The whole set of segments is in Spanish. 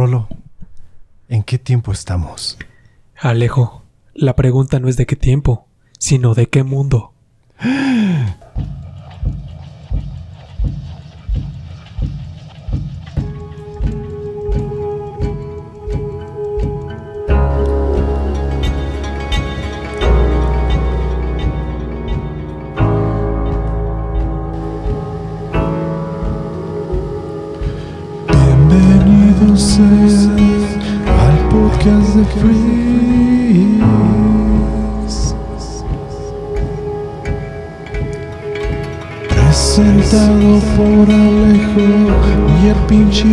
Rolo, ¿en qué tiempo estamos? Alejo, la pregunta no es de qué tiempo, sino de qué mundo.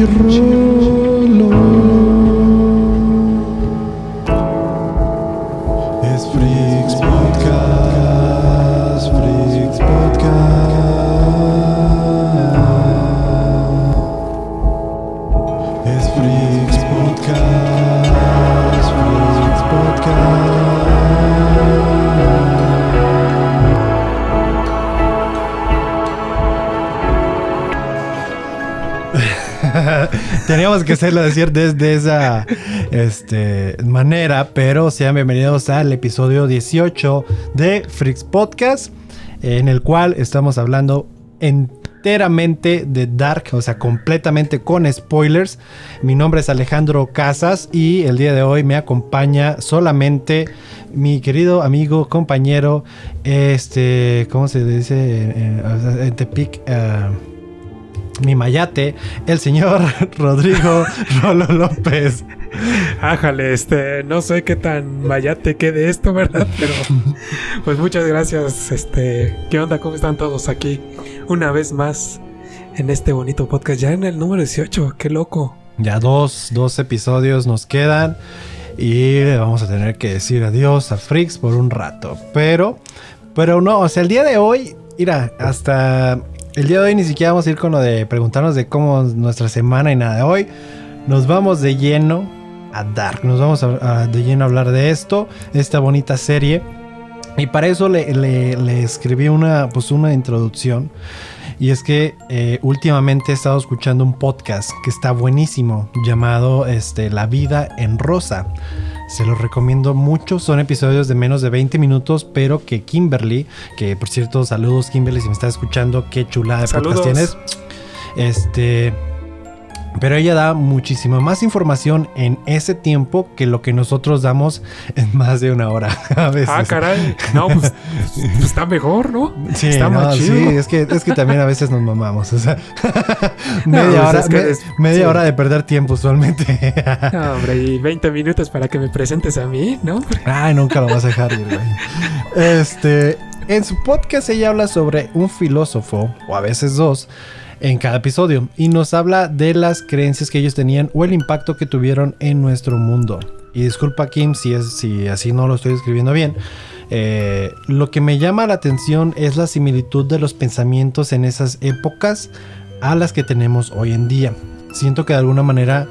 el Teníamos que hacerlo decir desde esa este, manera, pero sean bienvenidos al episodio 18 de Freaks Podcast, en el cual estamos hablando enteramente de Dark, o sea, completamente con spoilers. Mi nombre es Alejandro Casas y el día de hoy me acompaña solamente mi querido amigo, compañero, este, ¿cómo se dice? Eh, eh, En Tepic. ah, mi mayate, el señor Rodrigo Rolo López. Ájale, este, no sé qué tan vaya te quede esto, ¿verdad? Pero pues muchas gracias, este, ¿qué onda? ¿Cómo están todos aquí? Una vez más en este bonito podcast, ya en el número 18, qué loco. Ya dos, dos episodios nos quedan y le vamos a tener que decir adiós a Freaks por un rato. Pero, pero no, o sea, el día de hoy, mira, hasta el día de hoy ni siquiera vamos a ir con lo de preguntarnos de cómo es nuestra semana y nada hoy. Nos vamos de lleno a Dark, nos vamos a, a- de lleno a hablar de esto, esta bonita serie. Y para eso le, le- le escribí una, pues una introducción. Y es que eh, últimamente he estado escuchando un podcast que está buenísimo, llamado este, La vida en rosa. Se los recomiendo mucho, son episodios de menos de 20 minutos, pero que Kimberly, que por cierto, saludos Kimberly, si me estás escuchando, qué chulada de podcast tienes. Este, pero ella da muchísima más información en ese tiempo que lo que nosotros damos en más de una hora a veces. Ah, caray, no, pues, pues está mejor, ¿no? Sí, está no, más chido. sí, es que, es que también a veces nos mamamos. O sea, media, pues hora, es que me- es- media sí. hora de perder tiempo usualmente. No, hombre, y 20 minutos para que me presentes a mí, ¿no? Ay, nunca lo vas a dejar ir, güey. Este, en su podcast ella habla sobre un filósofo, o a veces dos, en cada episodio, y nos habla de las creencias que ellos tenían o el impacto que tuvieron en nuestro mundo. Y disculpa, Kim, si, si así no lo estoy escribiendo bien. Eh, lo que me llama la atención es la similitud de los pensamientos en esas épocas a las que tenemos hoy en día. Siento que de alguna manera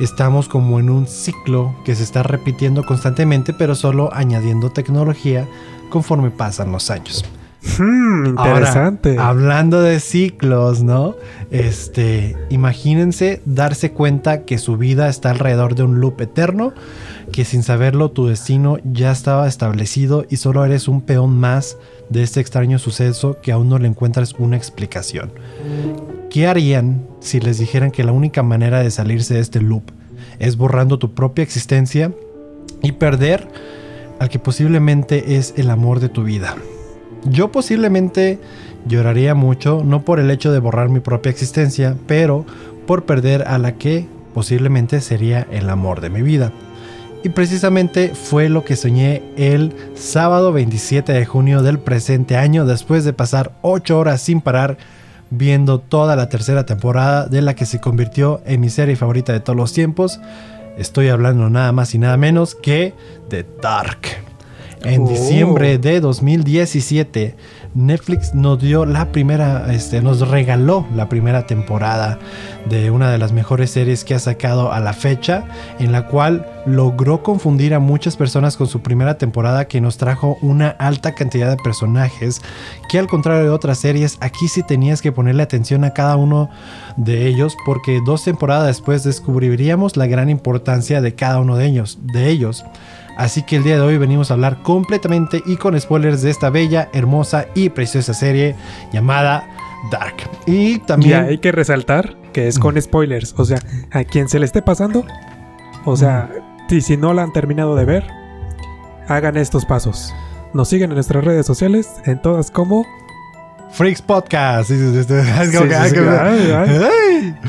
estamos como en un ciclo que se está repitiendo constantemente, pero solo añadiendo tecnología conforme pasan los años. Hmm, interesante. Ahora, hablando de ciclos, ¿no? Este, imagínense darse cuenta que su vida está alrededor de un loop eterno, que sin saberlo tu destino ya estaba establecido y solo eres un peón más de este extraño suceso que aún no le encuentras una explicación. ¿Qué harían si les dijeran que la única manera de salirse de este loop es borrando tu propia existencia y perder al que posiblemente es el amor de tu vida? Yo posiblemente lloraría mucho, no por el hecho de borrar mi propia existencia, pero por perder a la que posiblemente sería el amor de mi vida. Y precisamente fue lo que soñé el sábado 27 de junio del presente año, después de pasar 8 horas sin parar viendo toda la tercera temporada de la que se convirtió en mi serie favorita de todos los tiempos. Estoy hablando nada más y nada menos que de Dark. En Oh. diciembre de 2017 Netflix nos dio la primera, este, nos regaló la primera temporada de una de las mejores series que ha sacado a la fecha, en la cual logró confundir a muchas personas con su primera temporada que nos trajo una alta cantidad de personajes que al contrario de otras series, aquí sí tenías que ponerle atención a cada uno de ellos porque dos temporadas después descubriríamos la gran importancia de cada uno de ellos. De ellos. Así que el día de hoy venimos a hablar completamente y con spoilers de esta bella, hermosa y preciosa serie llamada Dark. Y también... hay que resaltar que es con spoilers. O sea, a quien se le esté pasando, o sea, si, si no la han terminado de ver, hagan estos pasos. Nos siguen en nuestras redes sociales, en todas como Freaks Podcast.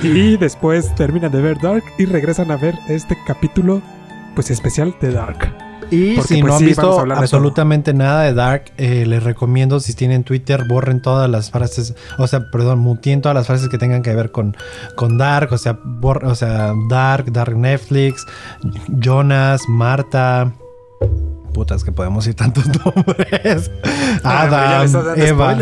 Y después terminan de ver Dark y regresan a ver este capítulo pues especial de Dark. Y si pues, no han visto absolutamente nada de Dark, eh, les recomiendo si tienen Twitter, borren todas las frases, o sea, perdón, mutien todas las frases que tengan que ver con, con Dark, o sea, o sea, Dark, Dark Netflix, Jonas, Marta, putas que podemos ir tantos nombres. Adam, Eva.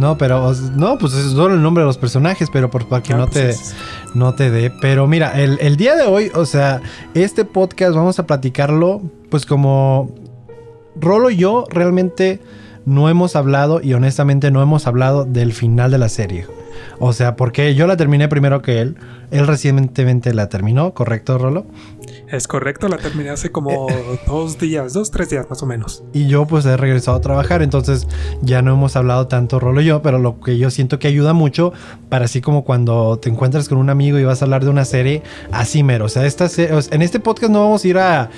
No, pero no, pues es solo el nombre de los personajes, pero por, para que ah, no te pues no te dé. Pero mira, el, el, día de hoy, o sea, este podcast vamos a platicarlo, pues como Rolo y yo realmente no hemos hablado y honestamente no hemos hablado del final de la serie. O sea, porque yo la terminé primero que él. Él recientemente la terminó, ¿correcto, Rolo? Es correcto, la terminé hace como dos días, dos, tres días más o menos. Y yo pues he regresado a trabajar, entonces ya no hemos hablado tanto Rolo y yo, pero lo que yo siento que ayuda mucho para así como cuando te encuentras con un amigo y vas a hablar de una serie, así mero. O sea, esta en este podcast no vamos a ir a,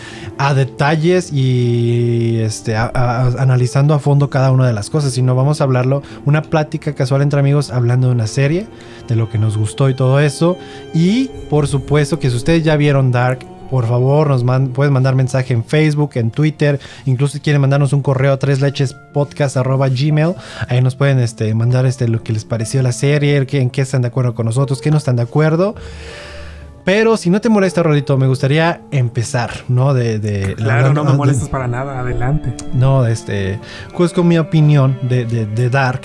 detalles y este, analizando a fondo cada una de las cosas, sino vamos a hablarlo, una plática casual entre amigos hablando de una serie, de lo que nos gustó y todo eso. Y por supuesto que si ustedes ya vieron Dark, por favor, nos pueden mandar mensaje en Facebook, en Twitter, incluso si quieren mandarnos un correo a tres leches gmail, ahí nos pueden este, mandar este, lo que les pareció la serie, en qué están de acuerdo con nosotros, qué no están de acuerdo. Pero si no te molesta, Rolito, me gustaría empezar, ¿no? De, claro, no me molestas para nada, adelante. No, este, pues con mi opinión de, de Dark.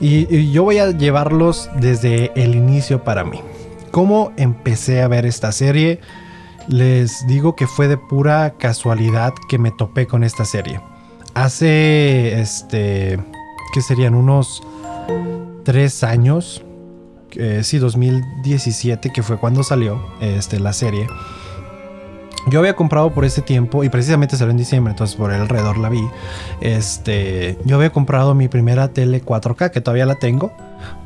y, yo voy a llevarlos desde el inicio para mí. ¿Cómo empecé a ver esta serie? les digo que fue de pura casualidad que me topé con esta serie. Hace, este, ¿qué serían? Unos tres años. Sí, 2017, que fue cuando salió este, la serie. Yo había comprado por ese tiempo, y precisamente salió en diciembre, entonces por el alrededor la vi. Este, yo había comprado mi primera tele 4K, que todavía la tengo,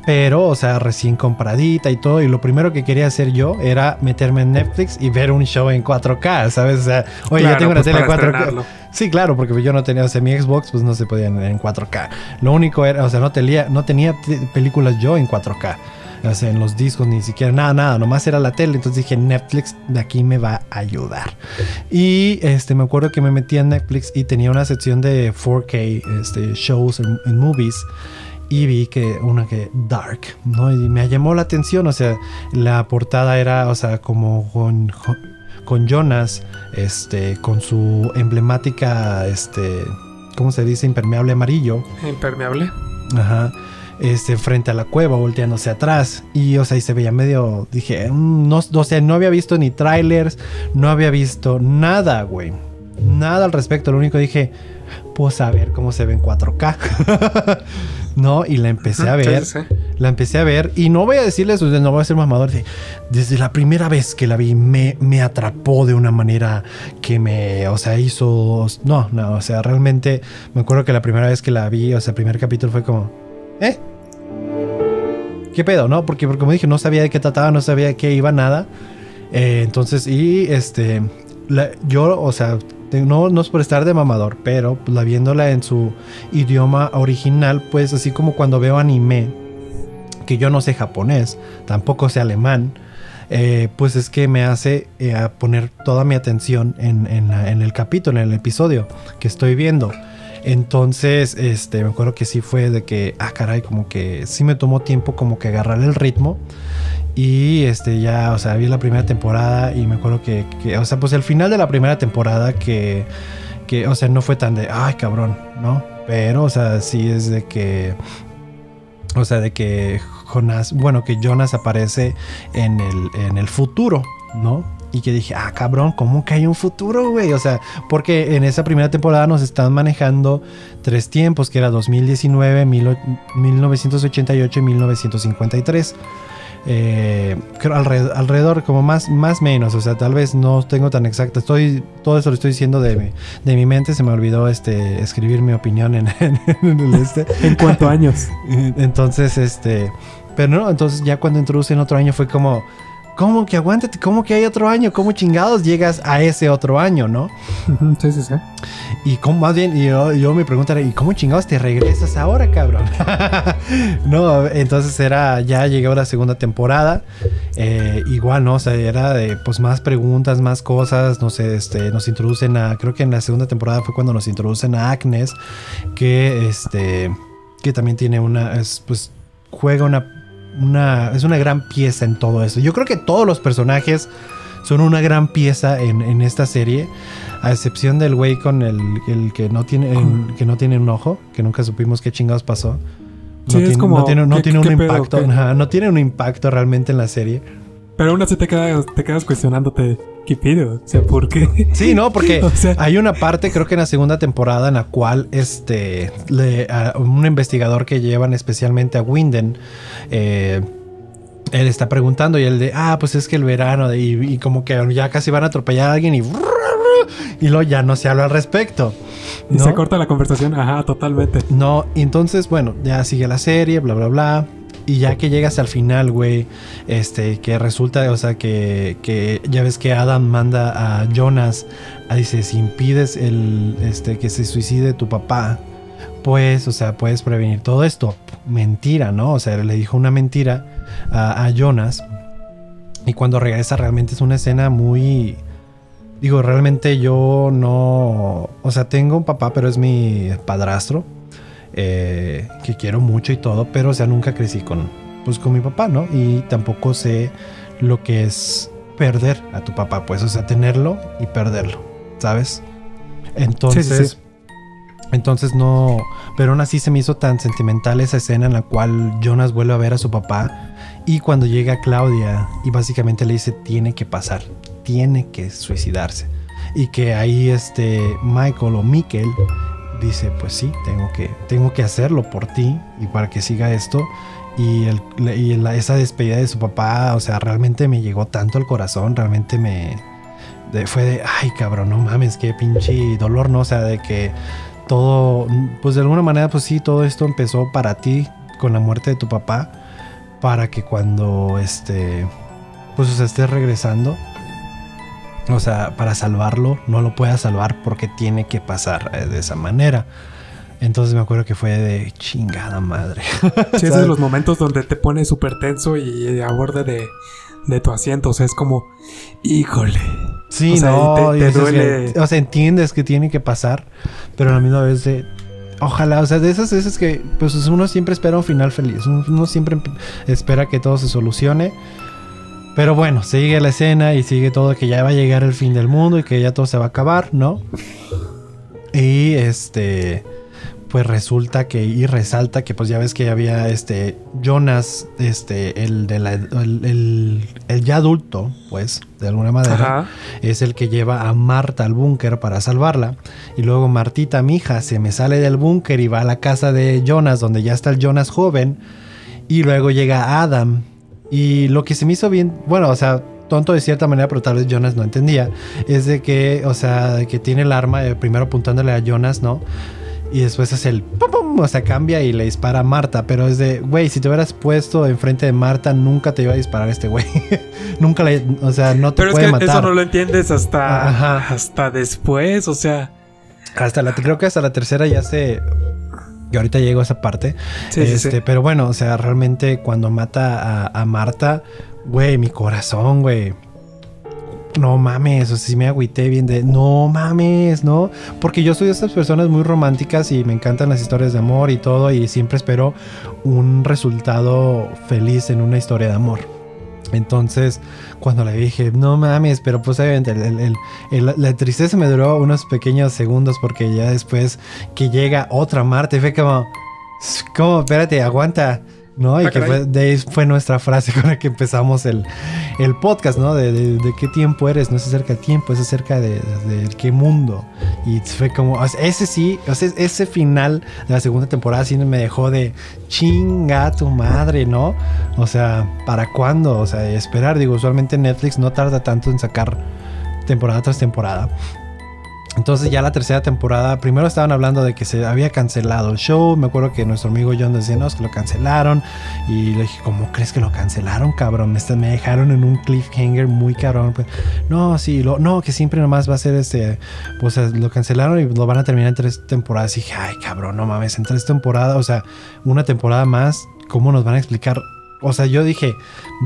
pero, o sea, recién compradita y todo. Y lo primero que quería hacer yo era meterme en Netflix y ver un show en 4K, ¿sabes? O sea, oye, yo tengo una pues tele 4K. Sí, claro, porque yo no tenía, o sea, mi Xbox, pues no se podía en, 4K. Lo único era, o sea, no tenía, no tenía películas yo en 4K en los discos, ni siquiera nada, nada, nomás era la tele. Entonces dije, Netflix de aquí me va a ayudar. Y este, me acuerdo que me metí en Netflix y tenía una sección de 4K este, shows en, movies y vi que una que dark, ¿no? Y me llamó la atención, o sea, la portada era, o sea, como con, con Jonas, este, con su emblemática, este, ¿cómo se dice? Impermeable amarillo. Impermeable. Ajá este, frente a la cueva, volteándose atrás. Y, o sea, y se veía medio, dije, mm, no, o sea, no había visto ni trailers, no había visto nada, güey. Nada al respecto. Lo único dije, pues a ver cómo se ve en 4K. no, y la empecé a ver. La empecé a ver. Y no voy a decirles, no voy a ser mamador. Desde la primera vez que la vi, me, me atrapó de una manera que me, o sea, hizo. No, no, o sea, realmente me acuerdo que la primera vez que la vi, o sea, el primer capítulo fue como ¿Eh? ¿Qué pedo, no? Porque, como dije, no sabía de qué trataba, no sabía de qué iba nada. Eh, entonces, y este, yo, o sea, no, no es por estar de mamador, pero la viéndola en su idioma original, pues así como cuando veo anime, que yo no sé japonés, tampoco sé alemán, eh, pues es que me hace eh, poner toda mi atención en, en el capítulo, en el episodio que estoy viendo. Entonces, este, me acuerdo que sí fue de que, ah, caray, como que sí me tomó tiempo como que agarrar el ritmo. Y este, ya, o sea, vi la primera temporada y me acuerdo que, o sea, pues el final de la primera temporada que, que, o sea, no fue tan de, ay, cabrón, ¿no? pero, o sea, sí es de que, o sea, de que Jonas, bueno, que Jonas aparece en el, en el futuro, ¿no? Y que dije, ah, cabrón, ¿cómo que hay un futuro, güey? O sea, porque en esa primera temporada nos están manejando tres tiempos, que era 2019, 1988 y 1953. Eh, creo alrededor, alrededor, como más, más menos, o sea, tal vez no tengo tan exacto. Estoy, todo eso lo estoy diciendo de mi, de mi mente. Se me olvidó este escribir mi opinión en, en, este. ¿En cuántos años? Entonces, este. Pero no, entonces ya cuando introducen otro año fue como ¿Cómo que aguántate? ¿Cómo que hay otro año? ¿Cómo chingados llegas a ese otro año, no? Sí, sí, sí. Y cómo, más bien, yo, yo me preguntaré, ¿y cómo chingados te regresas ahora, cabrón? no, entonces era, ya llegó la segunda temporada. Eh, igual, ¿no? O sea, era de, pues, más preguntas, más cosas. No sé, este, nos introducen a, creo que en la segunda temporada fue cuando nos introducen a Agnes, que, este, que también tiene una, es, pues, juega una una, es una gran pieza en todo eso. Yo creo que todos los personajes son una gran pieza en, esta serie, a excepción del güey con el, que, no tiene, que no tiene un ojo, que nunca supimos qué chingados pasó. No, tiene, como, no tiene, un impacto, no tiene un impacto realmente en la serie. Pero aún así te quedas, te quedas cuestionándote, ¿qué pido? O sea, ¿por qué? Sí, no, porque hay una parte, creo que en la segunda temporada, en la cual este, un investigador que llevan especialmente a Winden, eh, él está preguntando y él de, ah, pues es que el verano, y, como que ya casi van a atropellar a alguien y... Y luego ya no se habla al respecto. Y se corta la conversación, ajá, totalmente. No, entonces, bueno, ya sigue la serie, bla, bla, bla. Y ya que llegas al final, güey, este, que resulta, o sea, que, que ya ves que Adam manda a Jonas a dice, si impides el, este, que se suicide tu papá, pues, o sea, puedes prevenir todo esto. Mentira, ¿no? O sea, le dijo una mentira a, a Jonas. Y cuando regresa realmente es una escena muy... Digo, realmente yo no... O sea, tengo un papá, pero es mi padrastro. Eh, que quiero mucho y todo, pero o sea, nunca crecí con, pues, con mi papá, ¿no? Y tampoco sé lo que es perder a tu papá, pues, o sea, tenerlo y perderlo, ¿sabes? Entonces, entonces no, pero aún así se me hizo tan sentimental esa escena en la cual Jonas vuelve a ver a su papá y cuando llega Claudia y básicamente le dice tiene que pasar, tiene que suicidarse y que ahí este Michael o Mikkel dice, pues sí, tengo que, tengo que hacerlo por ti y para que siga esto. Y, el, esa despedida de su papá, o sea, realmente me llegó tanto al corazón, realmente me... fue de, ay cabrón, no mames, qué pinche dolor, ¿no? O sea, de que todo, pues de alguna manera, pues sí, todo esto empezó para ti con la muerte de tu papá, para que cuando, este, pues estés regresando, o sea, para salvarlo, no lo pueda salvar porque tiene que pasar eh, de esa manera. Entonces me acuerdo que fue de chingada madre. Sí, esos son los momentos donde te pones súper tenso y a borde de, tu asiento. O sea, es como, híjole. Sí, no, te, duele. o sea, entiendes que tiene que pasar, pero a la misma vez de. Ojalá, o sea, de esas veces que pues uno siempre espera un final feliz. Uno siempre espera que todo se solucione. Pero bueno, sigue la escena y sigue todo que ya va a llegar el fin del mundo y que ya todo se va a acabar, ¿no? Y este pues resulta que y resalta que pues ya ves que había este Jonas este el de la, el, ya adulto pues de alguna manera es el que lleva a Marta al búnker para salvarla y luego Martita mi hija se me sale del búnker y va a la casa de Jonas donde ya está el Jonas joven y luego llega Adam y lo que se me hizo bien, bueno, o sea, tonto de cierta manera, pero tal vez Jonas no entendía, es de que, o sea, que tiene el arma eh, primero apuntándole a Jonas, ¿no? Y después es el pum, pum, o sea, cambia y le dispara a Marta. Pero es de, güey, si te hubieras puesto enfrente de Marta, nunca te iba a disparar este güey. nunca le, o sea, no te pero puede es que Eso no lo entiendes hasta, hasta después, o sea. Hasta la, creo que hasta la tercera ya se y ahorita llego a esa parte. este, Pero bueno, o sea, realmente cuando mata a, Marta, güey, mi corazón, güey. No mames, o sea, sí me agüité bien de no mames, ¿no? Porque yo soy de esas personas muy románticas y me encantan las historias de amor y todo, y siempre espero un resultado feliz en una historia de amor. Entonces, cuando le dije, no mames, pero pues obviamente la tristeza me duró unos pequeños segundos porque ya después que llega otra Marte, fue como, como, espérate, aguanta. ¿No? Y ah, que fue, de ahí fue nuestra frase con la que empezamos el, podcast, ¿no? De, qué tiempo eres, no es acerca del tiempo, es acerca de, qué mundo. Y fue como, ese sí, ese final de la segunda temporada sí me dejó de chinga tu madre, ¿no? O sea, ¿para cuándo? O sea, esperar, digo, usualmente Netflix no tarda tanto en sacar temporada tras temporada. Entonces ya la tercera temporada, primero estaban hablando de que se había cancelado el show. Me acuerdo que nuestro amigo John decía, no, es que lo cancelaron. Y le dije, ¿cómo crees que lo cancelaron, cabrón? Me, me dejaron en un cliffhanger muy cabrón. Pues, no, sí, no, que siempre nomás va a ser este, pues lo cancelaron y lo van a terminar en tres temporadas. Y dije, ay, cabrón, no mames, en tres temporadas, o sea, una temporada más, ¿cómo nos van a explicar o sea, yo dije,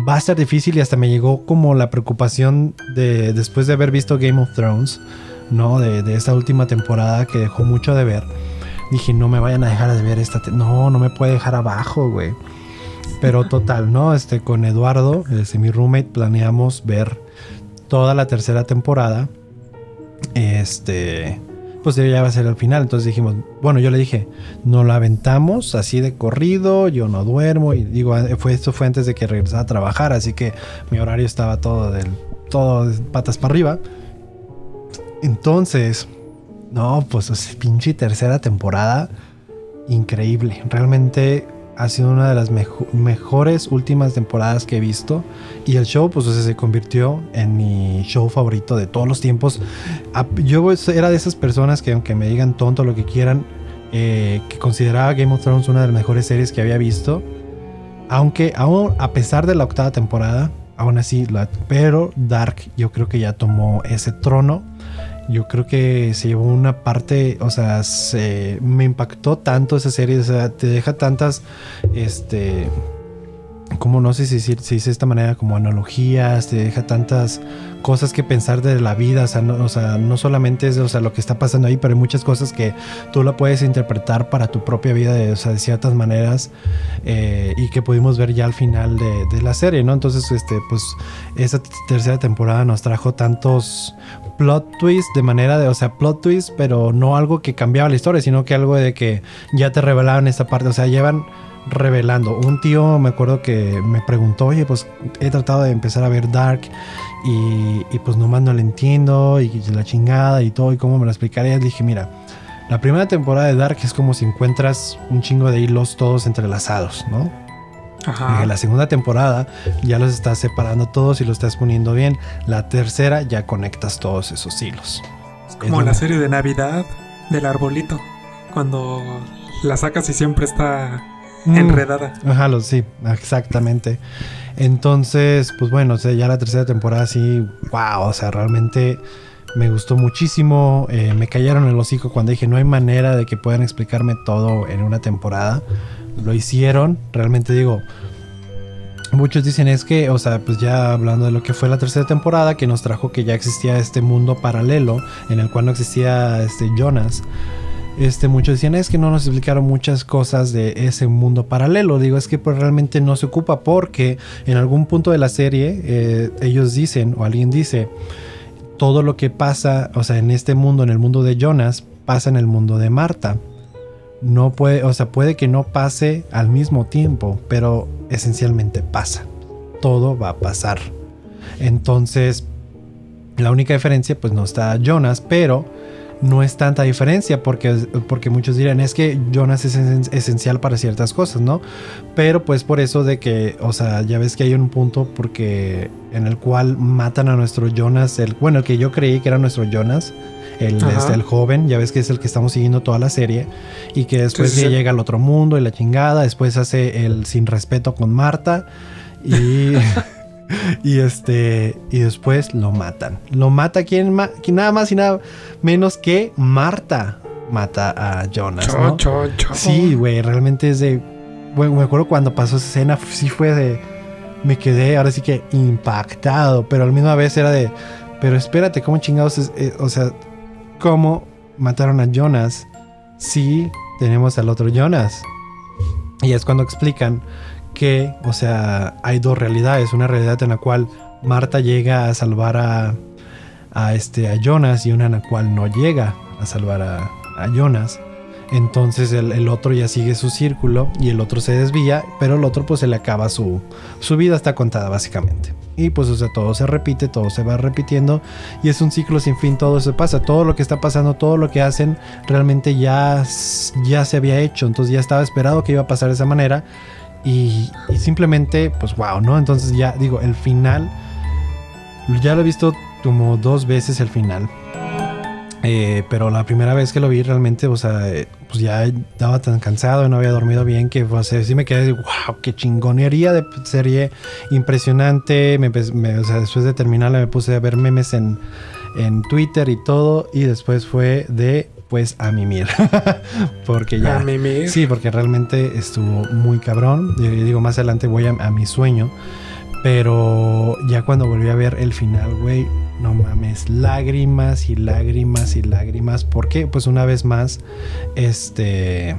va a ser difícil y hasta me llegó como la preocupación de después de haber visto Game of Thrones ¿no? De, esta última temporada que dejó mucho de ver. Dije, no me vayan a dejar de ver esta... No, no me puede dejar abajo, güey. Pero total, ¿no? Este, con Eduardo, este, mi roommate, planeamos ver toda la tercera temporada. Este, pues ya va a ser el final. Entonces dijimos, bueno, yo le dije, no la aventamos así de corrido, yo no duermo. Y digo, fue, esto fue antes de que regresara a trabajar, así que mi horario estaba todo del, todo de patas para arriba. Entonces, no, pues es pinche tercera temporada. Increíble. Realmente ha sido una de las mejores últimas temporadas que he visto. Y el show, pues se convirtió en mi show favorito de todos los tiempos. Yo era de esas personas que, aunque me digan tonto lo que quieran, eh, que consideraba Game of Thrones una de las mejores series que había visto. Aunque aún a pesar de la octava temporada, aún así, pero Dark yo creo que ya tomó ese trono yo creo que se llevó una parte, o sea, se, me impactó tanto esa serie, o sea, te deja tantas, este, como no sé si se dice de esta manera, como analogías, te deja tantas cosas que pensar de la vida, o sea, no, solamente es o sea, lo que está pasando ahí, pero hay muchas cosas que tú la puedes interpretar para tu propia vida de, o sea, de ciertas maneras eh, y que pudimos ver ya al final de, de, la serie, ¿no? Entonces, este, pues, esa tercera temporada nos trajo tantos plot twists de manera de, o sea, plot twists, pero no algo que cambiaba la historia, sino que algo de que ya te revelaban esta parte, o sea, llevan revelando. Un tío me acuerdo que me preguntó, oye, pues he tratado de empezar a ver Dark y, y pues nomás no lo entiendo y la chingada y todo y cómo me lo explicaría. Dije, mira, la primera temporada de Dark es como si encuentras un chingo de hilos todos entrelazados, ¿no? Ajá. la segunda temporada ya los estás separando todos y los estás poniendo bien. La tercera ya conectas todos esos hilos. Es como la serie de Navidad del arbolito. Cuando la sacas y siempre está Mm. enredada. Ajá, sí, exactamente. Entonces, pues bueno, o sea, ya la tercera temporada sí, wow, o sea, realmente me gustó muchísimo. Eh, me cayeron el hocico cuando dije, no hay manera de que puedan explicarme todo en una temporada. Lo hicieron, realmente digo, Muchos dicen es que, o sea, pues ya hablando de lo que fue la tercera temporada, que nos trajo que ya existía este mundo paralelo en el cual no existía este Jonas este, muchos decían, es que no nos explicaron muchas cosas de ese mundo paralelo. Digo, es que pues realmente no se ocupa porque en algún punto de la serie eh, ellos dicen, o alguien dice, todo lo que pasa, o sea, en este mundo, en el mundo de Jonas, pasa en el mundo de Marta. No puede, o sea, puede que no pase al mismo tiempo, pero esencialmente pasa. Todo va a pasar. Entonces, la única diferencia, pues no está Jonas, pero no es tanta diferencia porque, porque muchos dirán es que Jonas es esencial para ciertas cosas, ¿no? Pero pues por eso de que, o sea, ya ves que hay un punto porque en el cual matan a nuestro Jonas, el, bueno, el que yo creí que era nuestro Jonas, el, este, el joven, ya ves que es el que estamos siguiendo toda la serie, y que después llega al otro mundo y la chingada, después hace el sin respeto con Marta y... y este y después lo matan. Lo mata quien, nada más y nada menos que Marta mata a Jonas. Sí, güey, realmente es de bueno, me acuerdo cuando pasó esa escena, sí fue de me quedé ahora sí que impactado, pero a la misma vez era de pero espérate, ¿cómo chingados es, eh, o sea, cómo mataron a Jonas si tenemos al otro Jonas? Y es cuando explican que, o sea, hay dos realidades. Una realidad en la cual Marta llega a salvar a, este, a Jonas y una en la cual no llega a salvar a Jonas. Entonces el, otro ya sigue su círculo y el otro se desvía, pero el otro pues se le acaba su, su vida, está contada básicamente. Y pues o sea, todo se repite, todo se va repitiendo y es un ciclo sin fin, todo se pasa, todo lo que está pasando, todo lo que hacen realmente ya, ya se había hecho, entonces ya estaba esperado que iba a pasar de esa manera y, y simplemente pues wow, ¿no? Entonces ya digo, el final, ya lo he visto como dos veces el final. Eh, pero la primera vez que lo vi realmente, o sea, eh, pues ya estaba tan cansado y no había dormido bien que pues, sí me quedé, wow, qué chingonería de serie impresionante. Me, me, o sea, después de terminarla me puse a ver memes en, en Twitter y todo y después fue de pues a mimir. porque ya... A mimir. Sí, porque realmente estuvo muy cabrón. Y digo, más adelante voy a, a mi sueño. Pero ya cuando volví a ver el final, güey, no mames, lágrimas y lágrimas y lágrimas. ¿Por qué? Pues una vez más, este...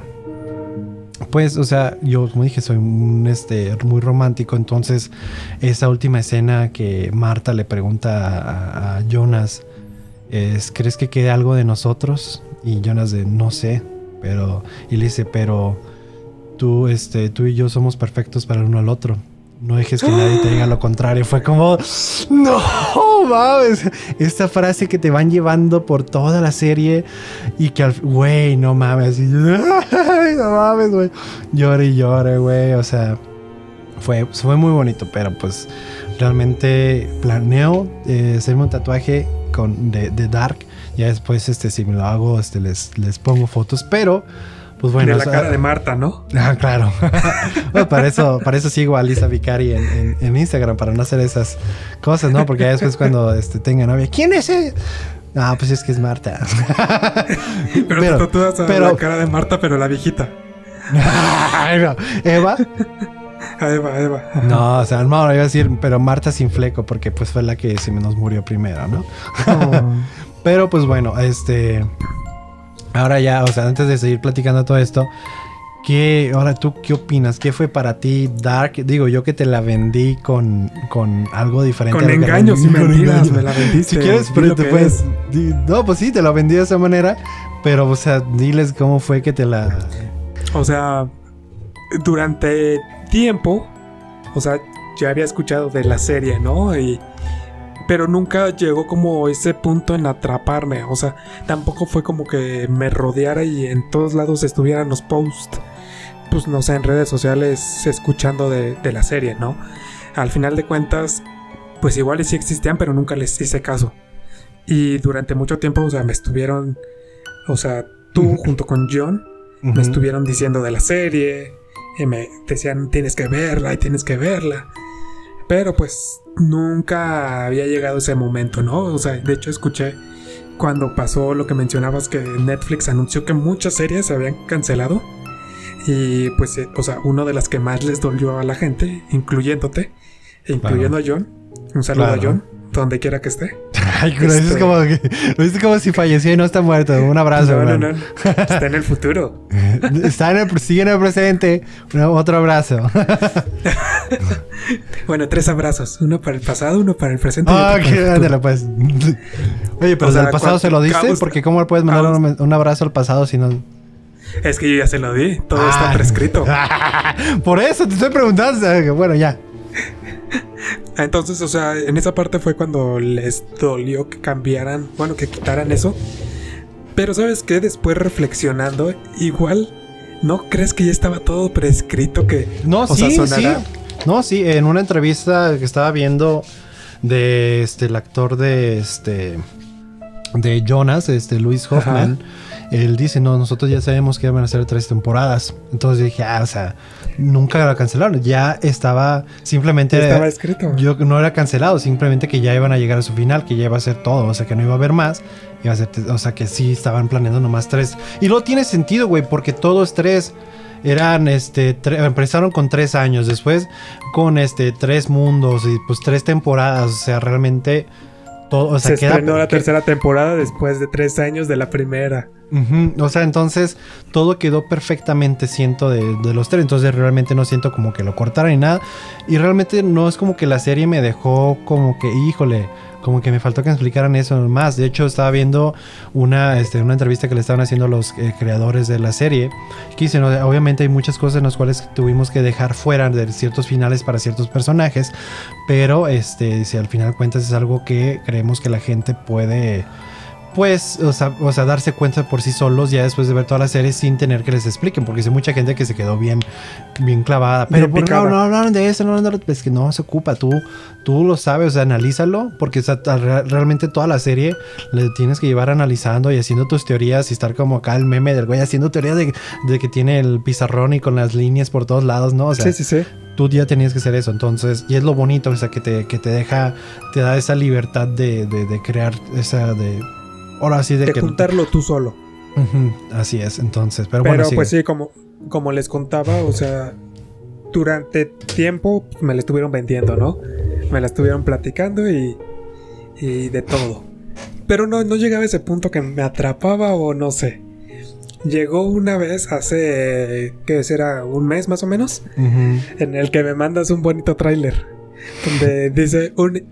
Pues, o sea, yo como dije, soy un, este, muy romántico, entonces esa última escena que Marta le pregunta a, Jonas es, ¿crees que quede algo de nosotros? Y Jonas de, no sé, pero, y le dice, pero tú, este, tú y yo somos perfectos para el uno al otro no dejes que nadie te diga lo contrario. Fue como, no mames. Esta frase que te van llevando por toda la serie y que al, güey, no mames. Ay, no mames, güey. Llore y llore, güey. O sea, fue, fue muy bonito, pero pues realmente planeo eh, hacerme un tatuaje con, de, de, Dark. Ya después, este, si me lo hago, este, les, les pongo fotos, pero pues bueno, de la o sea, cara de Marta, ¿no? Ah, claro. bueno, para eso, para eso sigo a Lisa Vicari en, en, en, Instagram, para no hacer esas cosas, ¿no? Porque después cuando este, tenga novia, ¿quién es ese? Ah, pues es que es Marta. pero, vas a pero, la cara de Marta, pero la viejita. no. Eva. Eva, Eva. No, o sea, no, iba a decir, pero Marta sin fleco, porque pues fue la que se nos murió primero, ¿no? Oh. pero pues bueno, este Ahora ya, o sea, antes de seguir platicando todo esto, ¿qué, ahora tú qué opinas? ¿Qué fue para ti Dark? Digo, yo que te la vendí con, con algo diferente. Con engaños y mentiras, me la vendiste. Si quieres, pero te puedes... No, pues sí, te la vendí de esa manera, pero, o sea, diles cómo fue que te la... O sea, durante tiempo, o sea, ya había escuchado de la serie, ¿no? Y pero nunca llegó como ese punto en atraparme. O sea, tampoco fue como que me rodeara y en todos lados estuvieran los posts. Pues no sé, en redes sociales escuchando de, de la serie, ¿no? Al final de cuentas, pues igual sí existían, pero nunca les hice caso. Y durante mucho tiempo, o sea, me estuvieron, o sea, tú junto con John, uh -huh. me estuvieron diciendo de la serie, y me decían, tienes que verla y tienes que verla. Pero pues nunca había llegado ese momento, ¿no? O sea, de hecho escuché cuando pasó lo que mencionabas que Netflix anunció que muchas series se habían cancelado. Y pues, eh, o sea, una de las que más les dolió a la gente, incluyéndote, incluyendo claro. a John. Un saludo claro. a John, donde quiera que esté. Ay, pero este... es como si falleció y no está muerto. Un abrazo, no, no, no, Está en el futuro. está en el, sigue en el presente. otro abrazo. bueno, tres abrazos. Uno para el pasado, uno para el presente. Ah, oh, que ándale, pues. Oye, pero o sea, pasado se lo diste, porque ¿cómo le puedes mandar un, un, abrazo al pasado si no? Es que yo ya se lo di. Todo ah. está prescrito. Por eso te estoy preguntando. Bueno, ya. Entonces, o sea, en esa parte fue cuando les dolió que cambiaran, bueno, que quitaran eso. Pero sabes qué, después reflexionando, igual, ¿no crees que ya estaba todo prescrito que... No, o sí, sea, sonara... sí. No, sí, en una entrevista que estaba viendo de este el actor de este de Jonas, este Luis Hoffman, Ajá. Él dice, "No, nosotros ya sabemos que iban a ser tres temporadas." Entonces dije, "Ah, o sea, nunca la cancelaron, ya estaba simplemente ya estaba escrito. Yo no era cancelado, simplemente que ya iban a llegar a su final, que ya iba a ser todo, o sea, que no iba a haber más." Iba a ser, o sea, que sí estaban planeando nomás tres. Y luego tiene sentido, güey, porque todo es tres eran este empezaron con tres años después con este tres mundos y pues tres temporadas o sea realmente todo, o sea, Se queda- estrenó la que- tercera temporada después de tres años de la primera. O sea, entonces todo quedó perfectamente, siento, de, de los tres. Entonces realmente no siento como que lo cortaran ni nada. Y realmente no es como que la serie me dejó como que, híjole, como que me faltó que me explicaran eso más. De hecho, estaba viendo una, este, una entrevista que le estaban haciendo los eh, creadores de la serie. Que dicen, "O- obviamente hay muchas cosas en las cuales tuvimos que dejar fuera de ciertos finales para ciertos personajes. Pero, este, si al final cuentas es algo que creemos que la gente puede pues, o sea, o sea, darse cuenta por sí solos ya después de ver toda la serie sin tener que les expliquen, porque hay mucha gente que se quedó bien, bien clavada. Pero Bien ¿por no, no hablaron de eso, no, no, es que no se ocupa, tú, tú lo sabes, o sea, analízalo, porque o sea, realmente toda la serie le tienes que llevar analizando y haciendo tus teorías y estar como acá el meme del güey haciendo teoría de, de que tiene el pizarrón y con las líneas por todos lados, ¿no? O sea, sí, sí, sí. tú ya tenías que hacer eso. Entonces, y es lo bonito, o sea, que te, que te deja, te da esa libertad de, de, de crear esa de. Ahora sí, de, De que. juntarlo tú solo. Así es, entonces. Pero, Pero bueno, sigue. pues sí, como, como les contaba, o sea, durante tiempo me la estuvieron vendiendo, ¿no? Me la estuvieron platicando y, y de todo. Pero no, no llegaba a ese punto que me atrapaba o no sé. Llegó una vez hace, ¿qué será? Un mes más o menos, en el que me mandas un bonito tráiler. Donde dice un...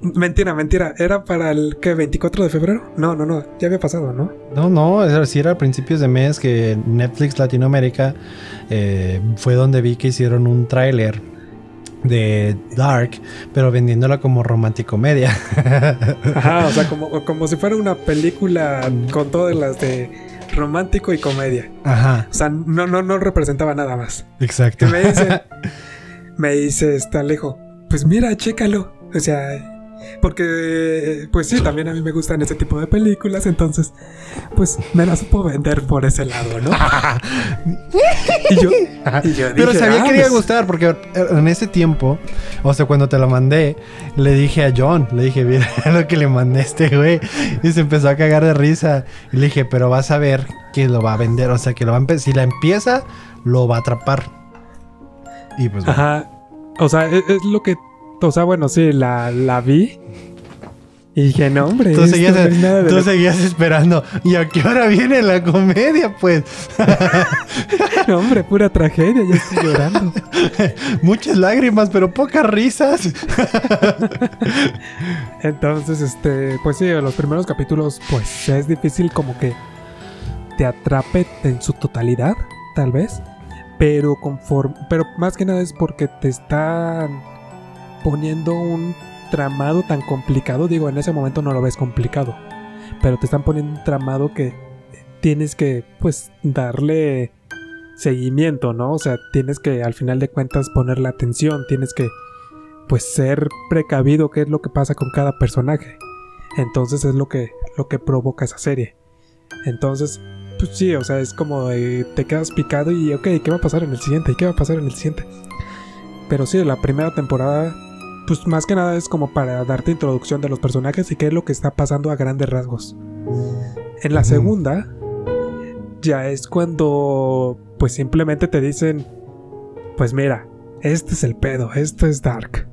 Mentira, mentira. ¿Era para el que 24 de febrero? No, no, no. Ya había pasado, ¿no? No, no, es decir, a principios de mes que Netflix Latinoamérica eh, fue donde vi que hicieron un tráiler de Dark, pero vendiéndola como romántico media. Ajá, o sea, como, como si fuera una película con todas las de romántico y comedia. Ajá, O sea, no, no, no representaba nada más. exacto. Que me dice, me dice este Alejo, pues mira, chécalo. O sea, porque, pues sí, también a mí me gustan ese tipo de películas, entonces, pues me la supo vender por ese lado, ¿no? y yo, y yo Pero dije, sabía "Ah, que le iba a pues, gustar porque en ese tiempo, o sea, cuando te lo mandé, le dije a John, le dije, mira lo que le mandé a este güey. Y se empezó a cagar de risa. Y le dije, pero vas a ver que lo va a vender, o sea, que lo va a si la empieza, lo va a atrapar. Y pues bueno. Ajá. O sea, es, es lo que. O sea, bueno, sí, la, la vi. Y dije, no, hombre. Tú no lo- seguías esperando. ¿Y a qué hora viene la comedia? Pues No, hombre, pura tragedia. Ya estoy llorando. muchas lágrimas, pero pocas risas. Entonces, este. Pues sí, los primeros capítulos, pues es difícil como que te atrape en su totalidad, tal vez. Pero conforme. Pero más que nada es porque te están poniendo un tramado tan complicado. Digo, en ese momento no lo ves complicado. Pero te están poniendo un tramado que tienes que, pues, darle seguimiento, ¿no? O sea, tienes que al final de cuentas ponerle atención, tienes que, pues, ser precavido qué es lo que pasa con cada personaje. Entonces es lo que, lo que provoca esa serie. Entonces, pues sí, o sea, es como de- te quedas picado y, ok, ¿qué va a pasar en el siguiente? ¿Y qué va a pasar en el siguiente? Pero sí, la primera temporada, pues más que nada es como para darte introducción de los personajes y qué es lo que está pasando a grandes rasgos. En la segunda, ya es cuando, pues simplemente te dicen, pues mira, este es el pedo, esto es Dark.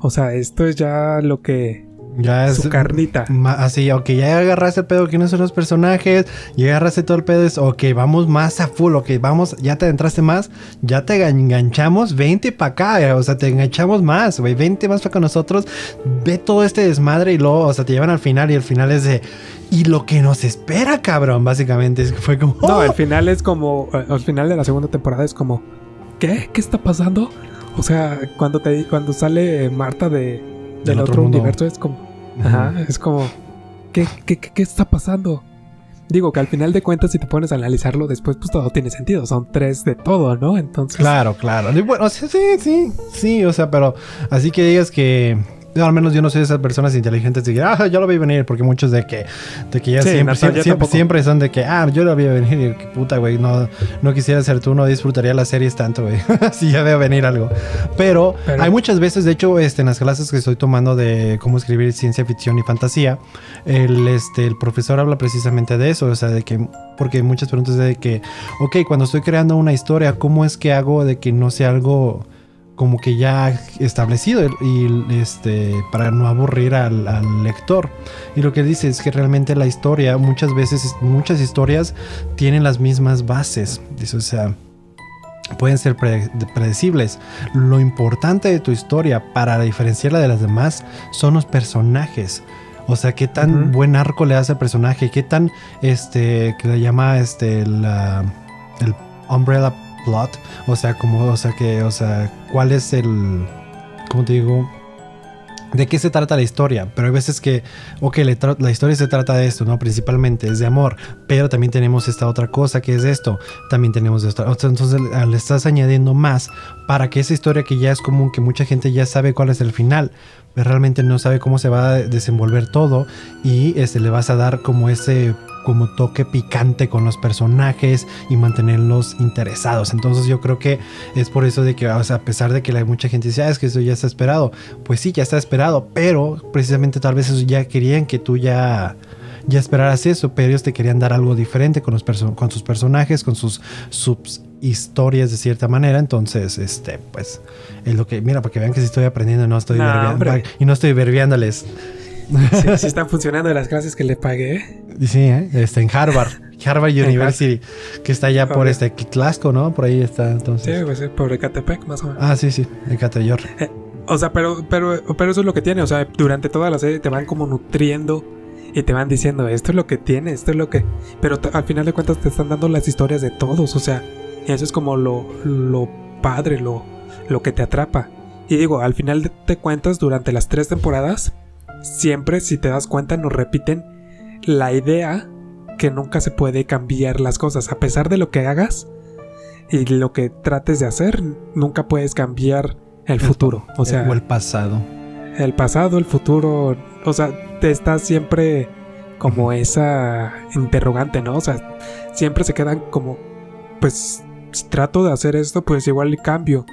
O sea, esto es ya lo que... Ya es Su carnita. así, ok, ya agarraste el pedo, quiénes son los personajes, ya agarraste todo el pedo, es, ok, vamos más a full, ok, vamos, ya te entraste más, ya te gan- enganchamos, 20 para acá, eh, o sea, te enganchamos más, güey, 20 más para con nosotros, ve todo este desmadre y luego, o sea, te llevan al final y el final es de, y lo que nos espera, cabrón, básicamente, fue como, No, ¡oh! al final es como, eh, al final de la segunda temporada es como, ¿qué? ¿Qué está pasando? O sea, cuando te cuando sale Marta de, del otro, universo es como, ajá, es como, ¿qué, qué, qué, qué está pasando? Digo que al final de cuentas, si te pones a analizarlo después, pues todo tiene sentido. Son tres de todo, ¿no? Entonces. Claro, claro. Bueno, sí, sí, sí, sí, o sea, pero así que digas que al menos yo no soy de esas personas inteligentes de que, ah, yo lo vi venir, porque muchos de que, de que ya Sí, siempre, siempre, son de que, ah, yo lo vi venir y que puta, güey, no, no quisiera ser tú, no disfrutaría las series tanto, güey, si ya veo venir algo. Pero, Pero- hay muchas veces, de hecho, este, en las clases que estoy tomando de cómo escribir ciencia ficción y fantasía, el, este, el profesor habla precisamente de eso, o sea, de que, porque muchas preguntas de que, ok, cuando estoy creando una historia, ¿cómo es que hago de que no sea algo como que ya establecido y este para no aburrir al, al, lector y lo que dice es que realmente la historia muchas veces muchas historias tienen las mismas bases dice o sea pueden ser predecibles. Lo importante de tu historia para diferenciarla de las demás son los personajes. O sea, qué tan buen arco le hace al personaje, qué tan, este, que le llama, este, el, el umbrella plot. O sea, como, o sea, que, o sea, cuál es el, ¿cómo te digo? de qué se trata la historia, pero hay veces que, ok, la, historia se trata de esto, ¿no? Principalmente es de amor, pero también tenemos esta otra cosa que es esto, también tenemos esto. Entonces le estás añadiendo más para que esa historia que ya es común, que mucha gente ya sabe cuál es el final, realmente no sabe cómo se va a desenvolver todo y este, le vas a dar como ese como toque picante con los personajes y mantenerlos interesados. Entonces yo creo que es por eso de que, a pesar de que hay mucha gente dice, ah, es que eso ya está esperado, pues sí, ya está esperado, pero precisamente tal vez ellos ya querían que tú ya ya esperaras eso, pero ellos te querían dar algo diferente con, los con sus personajes, con sus subs historias de cierta manera. Entonces, este, pues, es lo que, mira, para que vean que sí estoy aprendiendo, no estoy y no estoy verbiándoles. Sí, están funcionando las clases que le pagué. Sí, ¿eh? está en Harvard, Harvard University, que está allá por este Kitlasco, ¿no? Por ahí está entonces. Sí, pues por Ecatepec, más o menos. Ah, sí, sí, Ecatepec. Eh, o sea, pero, pero, pero eso es lo que tiene. O sea, durante toda la serie te van como nutriendo y te van diciendo esto es lo que tiene, esto es lo que. Pero al final de cuentas te están dando las historias de todos. O sea, eso es como lo, lo padre, lo, lo que te atrapa. Y digo, al final de cuentas, durante las tres temporadas, siempre, si te das cuenta, nos repiten la idea que nunca se puede cambiar las cosas. A pesar de lo que hagas y lo que trates de hacer, nunca puedes cambiar el, futuro. O sea, o el pasado. El pasado, el futuro. O sea, te está siempre como esa interrogante, ¿no? O sea, siempre se quedan como, pues, si trato de hacer esto, pues igual cambio.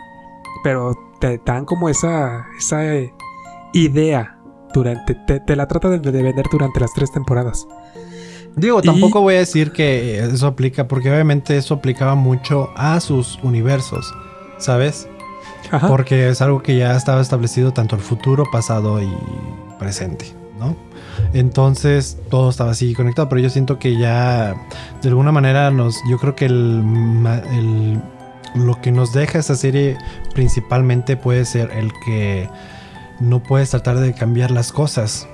Pero te dan como esa, esa idea durante. Te, la trata de, vender durante las tres temporadas. Digo, tampoco voy a decir que eso aplica, porque obviamente eso aplicaba mucho a sus universos, ¿sabes? Porque es algo que ya estaba establecido tanto el futuro, pasado y presente, ¿no? Entonces todo estaba así conectado, pero yo siento que ya de alguna manera nos, yo creo que el, lo que nos deja esa serie principalmente puede ser el que no puedes tratar de cambiar las cosas.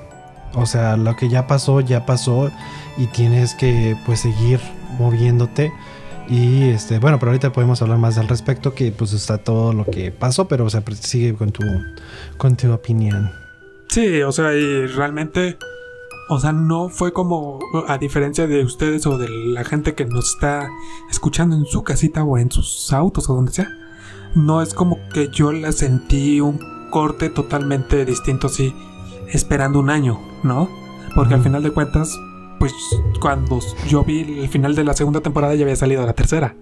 O sea, lo que ya pasó, ya pasó y tienes que pues seguir moviéndote. Y este, bueno, pero ahorita podemos hablar más al respecto, que pues está todo lo que pasó, pero o sea, sigue con tu, con tu opinión. Sí, o sea, y realmente, o sea, no fue como, a diferencia de ustedes o de la gente que nos está escuchando en su casita o en sus autos o donde sea, no es como que yo la sentí un corte totalmente distinto así, esperando un año, ¿no? Porque al final de cuentas, pues cuando yo vi el final de la segunda temporada ya había salido la tercera.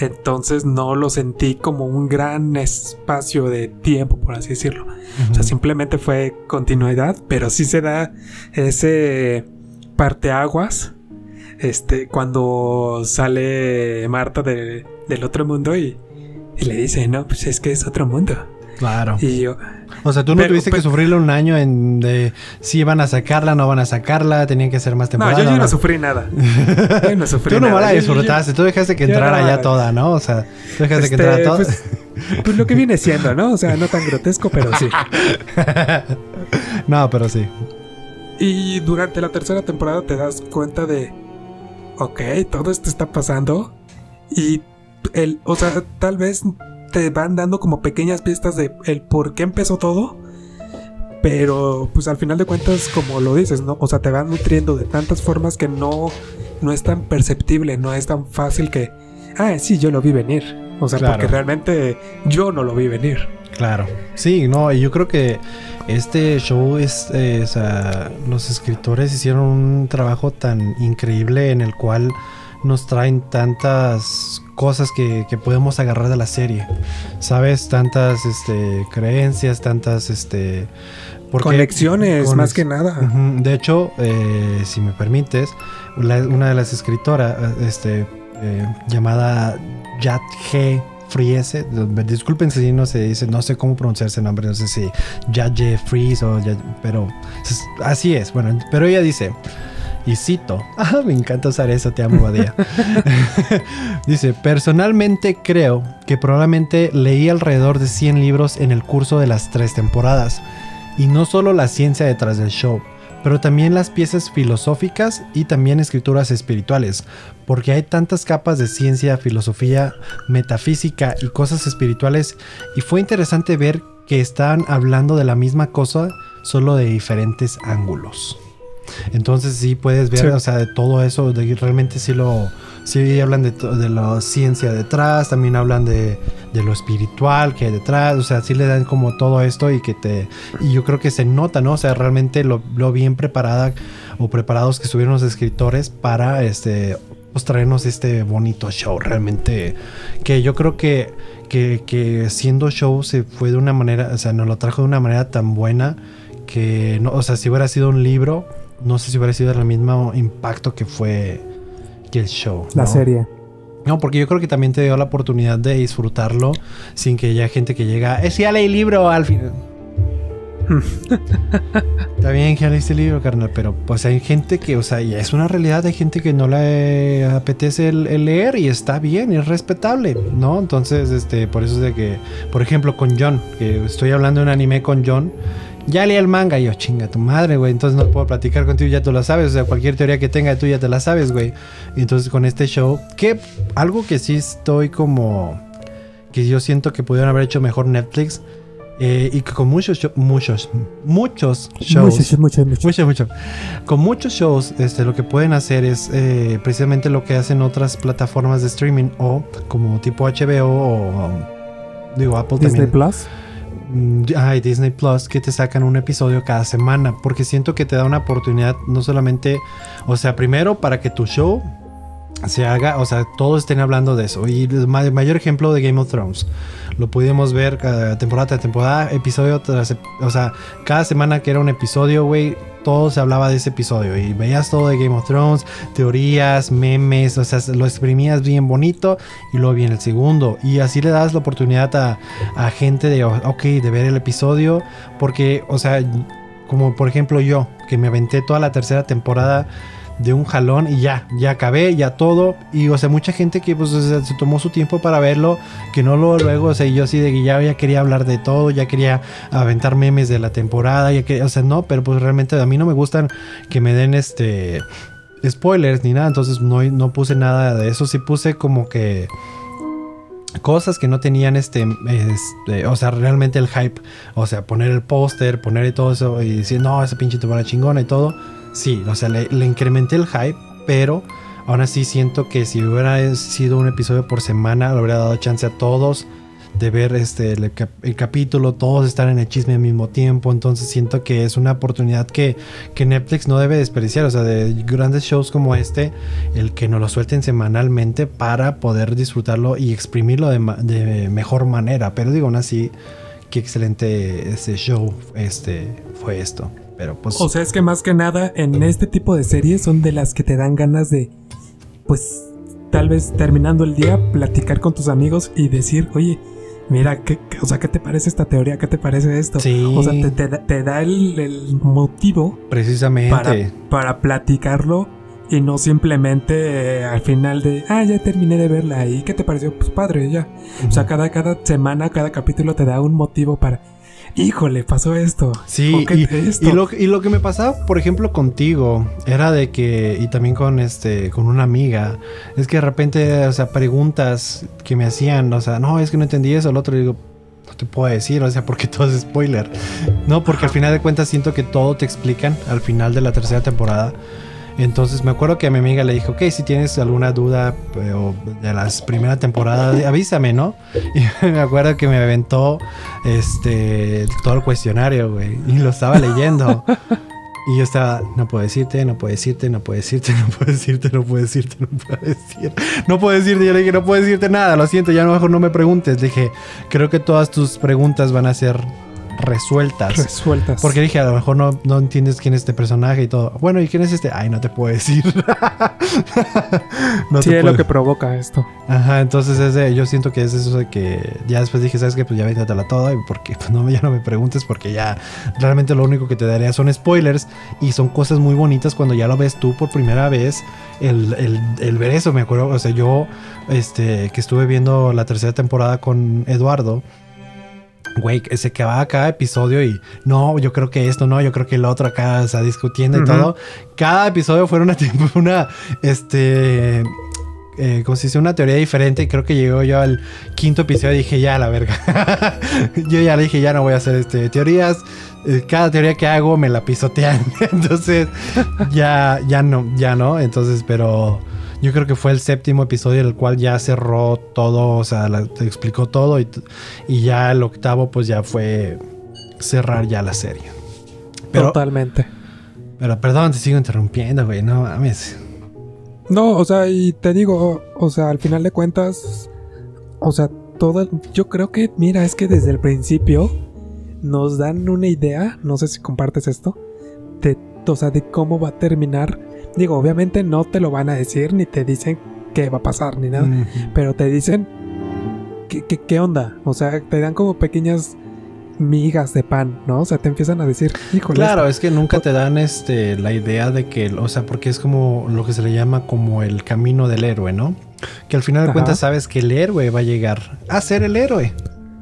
Entonces no lo sentí como un gran espacio de tiempo, por así decirlo. O sea, simplemente fue continuidad, pero sí se da ese parteaguas. Este, cuando sale Marta del otro mundo y, y le dice, no, pues es que es otro mundo. Claro. Y yo. O sea, tú no tuviste que sufrirlo un año en de si iban a sacarla, no van a sacarla, tenían que hacer más temporadas. No, yo, no sufrí nada. yo no sufrí tú no la disfrutaste, tú dejaste que entrara ya toda, ¿no? O sea, tú dejaste que entrara este, toda. Pues, pues, lo que viene siendo, ¿no? O sea, no tan grotesco, pero sí. no, pero sí. Y durante la tercera temporada te das cuenta de. Ok, todo esto está pasando. Y el. O sea, tal vez te van dando como pequeñas pistas de el por qué empezó todo. Pero pues al final de cuentas, como lo dices, ¿no? O sea, te van nutriendo de tantas formas que no, no es tan perceptible, no es tan fácil que, ah, sí, yo lo vi venir. O sea, porque realmente yo no lo vi venir. Claro. Sí, no, y yo creo que este show es, eh, o sea, los escritores hicieron un trabajo tan increíble en el cual nos traen tantas cosas que, podemos agarrar de la serie. ¿Sabes? Tantas este, creencias, tantas... Este, Conexiones, más que nada. De hecho, eh, si me permites, una de las escritoras, este, eh, llamada Yat He Friese, disculpen si no se dice, no sé cómo pronunciar ese nombre, no sé si Judge Fries o pero así es, bueno, pero ella dice, y cito, ah, me encanta usar eso, te amo, Badía. Dice, personalmente creo que probablemente leí alrededor de 100 libros en el curso de las tres temporadas. Y no solo la ciencia detrás del show, pero también las piezas filosóficas y también escrituras espirituales, porque hay tantas capas de ciencia, filosofía, metafísica y cosas espirituales, y fue interesante ver que estaban hablando de la misma cosa, solo de diferentes ángulos. Entonces sí puedes ver, o sea, de todo eso, de realmente sí lo, sí hablan de, de la ciencia detrás, también hablan de, de, lo espiritual que hay detrás, o sea, sí le dan como todo esto y que te, y yo creo que se nota, ¿no? O sea, realmente lo, lo bien preparada o preparados que estuvieron los escritores para, este, pues traernos este bonito show, realmente, que yo creo que, que, que siendo show se fue de una manera, o sea, nos lo trajo de una manera tan buena que, no, o sea, si hubiera sido un libro, no sé si hubiera sido el mismo impacto que fue que el show. La serie. No, porque yo creo que también te dio la oportunidad de disfrutarlo sin que haya gente que llega, es ya leí libro al final. Está bien que leíste el libro, carnal, pero pues hay gente que, o sea, es una realidad, hay gente que no le apetece el, leer y está bien, es respetable, ¿no? Entonces, este, por eso es de que, por ejemplo, con John, que estoy hablando de un anime con John, ya leí el manga. Y yo, chinga tu madre, güey. Entonces no puedo platicar contigo, ya tú lo sabes. O sea, cualquier teoría que tenga tú ya te la sabes, güey. Y entonces con este show, que algo que sí estoy como. que yo siento que pudieron haber hecho mejor Netflix. Eh, y que con muchos, muchos, muchos shows. Muchos, muchos, muchos. Muchos, Con muchos shows, este, lo que pueden hacer es eh, precisamente lo que hacen otras plataformas de streaming o como tipo HBO o, digo Apple Disney Plus. Mm, ay, Disney Plus que te sacan un episodio cada semana, porque siento que te da una oportunidad no solamente, o sea, primero para que tu show se haga, o sea, todos estén hablando de eso. Y el mayor ejemplo de Game of Thrones. Lo pudimos ver cada temporada tras temporada, episodio tras, o sea, cada semana que era un episodio, güey, todo se hablaba de ese episodio y veías todo de Game of Thrones, teorías, memes, o sea, lo exprimías bien bonito y luego viene el segundo. Y así le das la oportunidad a, a gente de, ok, de ver el episodio porque, o sea, como por ejemplo yo, que me aventé toda la tercera temporada de un jalón y ya, ya acabé, ya todo. Y o sea, mucha gente que pues se tomó su tiempo para verlo, que no lo luego, o sea, yo así de que ya, ya quería hablar de todo, ya quería aventar memes de la temporada, ya que, o sea, no, pero pues realmente a mí no me gustan que me den este spoilers ni nada, entonces no, no puse nada de eso, sí puse como que cosas que no tenían este, este, o sea, realmente el hype, o sea, poner el póster, poner todo eso y decir, no, esa pinche temporada chingona y todo sí, o sea, le, incrementé el hype, pero aún así siento que si hubiera sido un episodio por semana, le habría dado chance a todos de ver este el, capítulo, todos estar en el chisme al mismo tiempo. Entonces siento que es una oportunidad que, que, Netflix no debe desperdiciar. O sea, de grandes shows como este, el que nos lo suelten semanalmente para poder disfrutarlo y exprimirlo de, de mejor manera. Pero digo, aún así, qué excelente ese show este, fue esto. Pues, o sea, es que más que nada en este tipo de series son de las que te dan ganas de, pues, tal vez terminando el día, platicar con tus amigos y decir, oye, mira, ¿qué, o sea, ¿qué te parece esta teoría? ¿Qué te parece esto? Sí. O sea, te, da el, motivo. Precisamente. Para, platicarlo y no simplemente eh, al final de, ah, ya terminé de verla y ¿qué te pareció? Pues padre, ya. O sea, cada, cada semana, cada capítulo te da un motivo para híjole, pasó esto. Sí, y, lo, y, lo, que me pasaba, por ejemplo, contigo, era de que, y también con este, con una amiga, es que de repente, o sea, preguntas que me hacían, o sea, no, es que no entendí eso, el otro digo, no te puedo decir, o sea, porque todo es spoiler. No, porque al final de cuentas siento que todo te explican al final de la tercera temporada. Entonces me acuerdo que a mi amiga le dijo, ok, si tienes alguna duda eh, de las primeras temporadas, avísame, ¿no? Y me acuerdo que me aventó este todo el cuestionario, güey, y lo estaba leyendo. Y yo estaba, no puedo decirte, no puedo decirte, no puedo decirte, no puedo decirte, no puedo decirte, no puedo decirte, no puedo decirte. Yo le dije, no puedo decirte nada, lo siento, ya mejor no me preguntes. Dije, creo que todas tus preguntas van a ser resueltas. Resueltas. Porque dije, a lo mejor no, no entiendes quién es este personaje y todo. Bueno, ¿y quién es este? Ay, no te puedo decir. no sí, es lo que provoca esto. Ajá, entonces es de, yo siento que es eso de que ya después dije, ¿sabes qué? Pues ya véntatela toda. Y porque pues no, ya no me preguntes porque ya realmente lo único que te daría son spoilers. Y son cosas muy bonitas cuando ya lo ves tú por primera vez. El, el, el ver eso, me acuerdo. O sea, yo este, que estuve viendo la tercera temporada con Eduardo güey, se quedaba cada episodio y no, yo creo que esto, no, yo creo que el otro acá, está discutiendo y todo. Cada episodio fue una, una, este, eh, como si dice, una teoría diferente y creo que llegó yo al quinto episodio y dije, ya, la verga. yo ya le dije, ya no voy a hacer este, teorías. Eh, cada teoría que hago me la pisotean. Entonces, ya, ya no, ya no. Entonces, pero yo creo que fue el séptimo episodio en el cual ya cerró todo, o sea, te explicó todo y, y, ya el octavo pues ya fue cerrar ya la serie. Totalmente. Pero perdón, te sigo interrumpiendo, güey, no mames. No, o sea, y te digo, o sea, al final de cuentas, o sea, todo, yo creo que, mira, es que desde el principio nos dan una idea, no sé si compartes esto, de, o sea, de cómo va a terminar Digo, obviamente no te lo van a decir ni te dicen qué va a pasar ni nada, pero te dicen ¿qué, qué, onda, o sea, te dan como pequeñas migas de pan, ¿no? O sea, te empiezan a decir, híjole. Claro, es que nunca te dan este la idea de que, o sea, porque es como lo que se le llama como el camino del héroe, ¿no? Que al final de cuentas sabes que el héroe va a llegar a ser el héroe.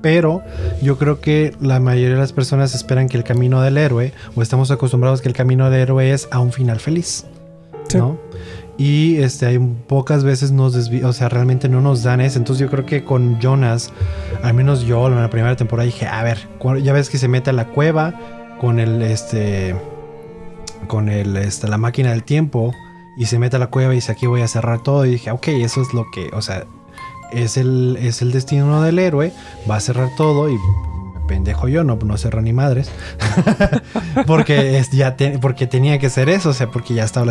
Pero yo creo que la mayoría de las personas esperan que el camino del héroe, o estamos acostumbrados que el camino del héroe es a un final feliz. ¿No? Y este, hay pocas veces nos desvío, o sea, realmente no nos dan eso. Entonces yo creo que con Jonas, al menos yo en la primera temporada dije, a ver, ya ves que se mete a la cueva con el, este, con el, este, la máquina del tiempo y se mete a la cueva y dice, aquí voy a cerrar todo. Y dije, ok, eso es lo que, o sea, es el, es el destino del héroe, va a cerrar todo y pendejo yo, no, no cerró ni madres. porque, es, ya porque tenía que ser eso, o sea, porque ya está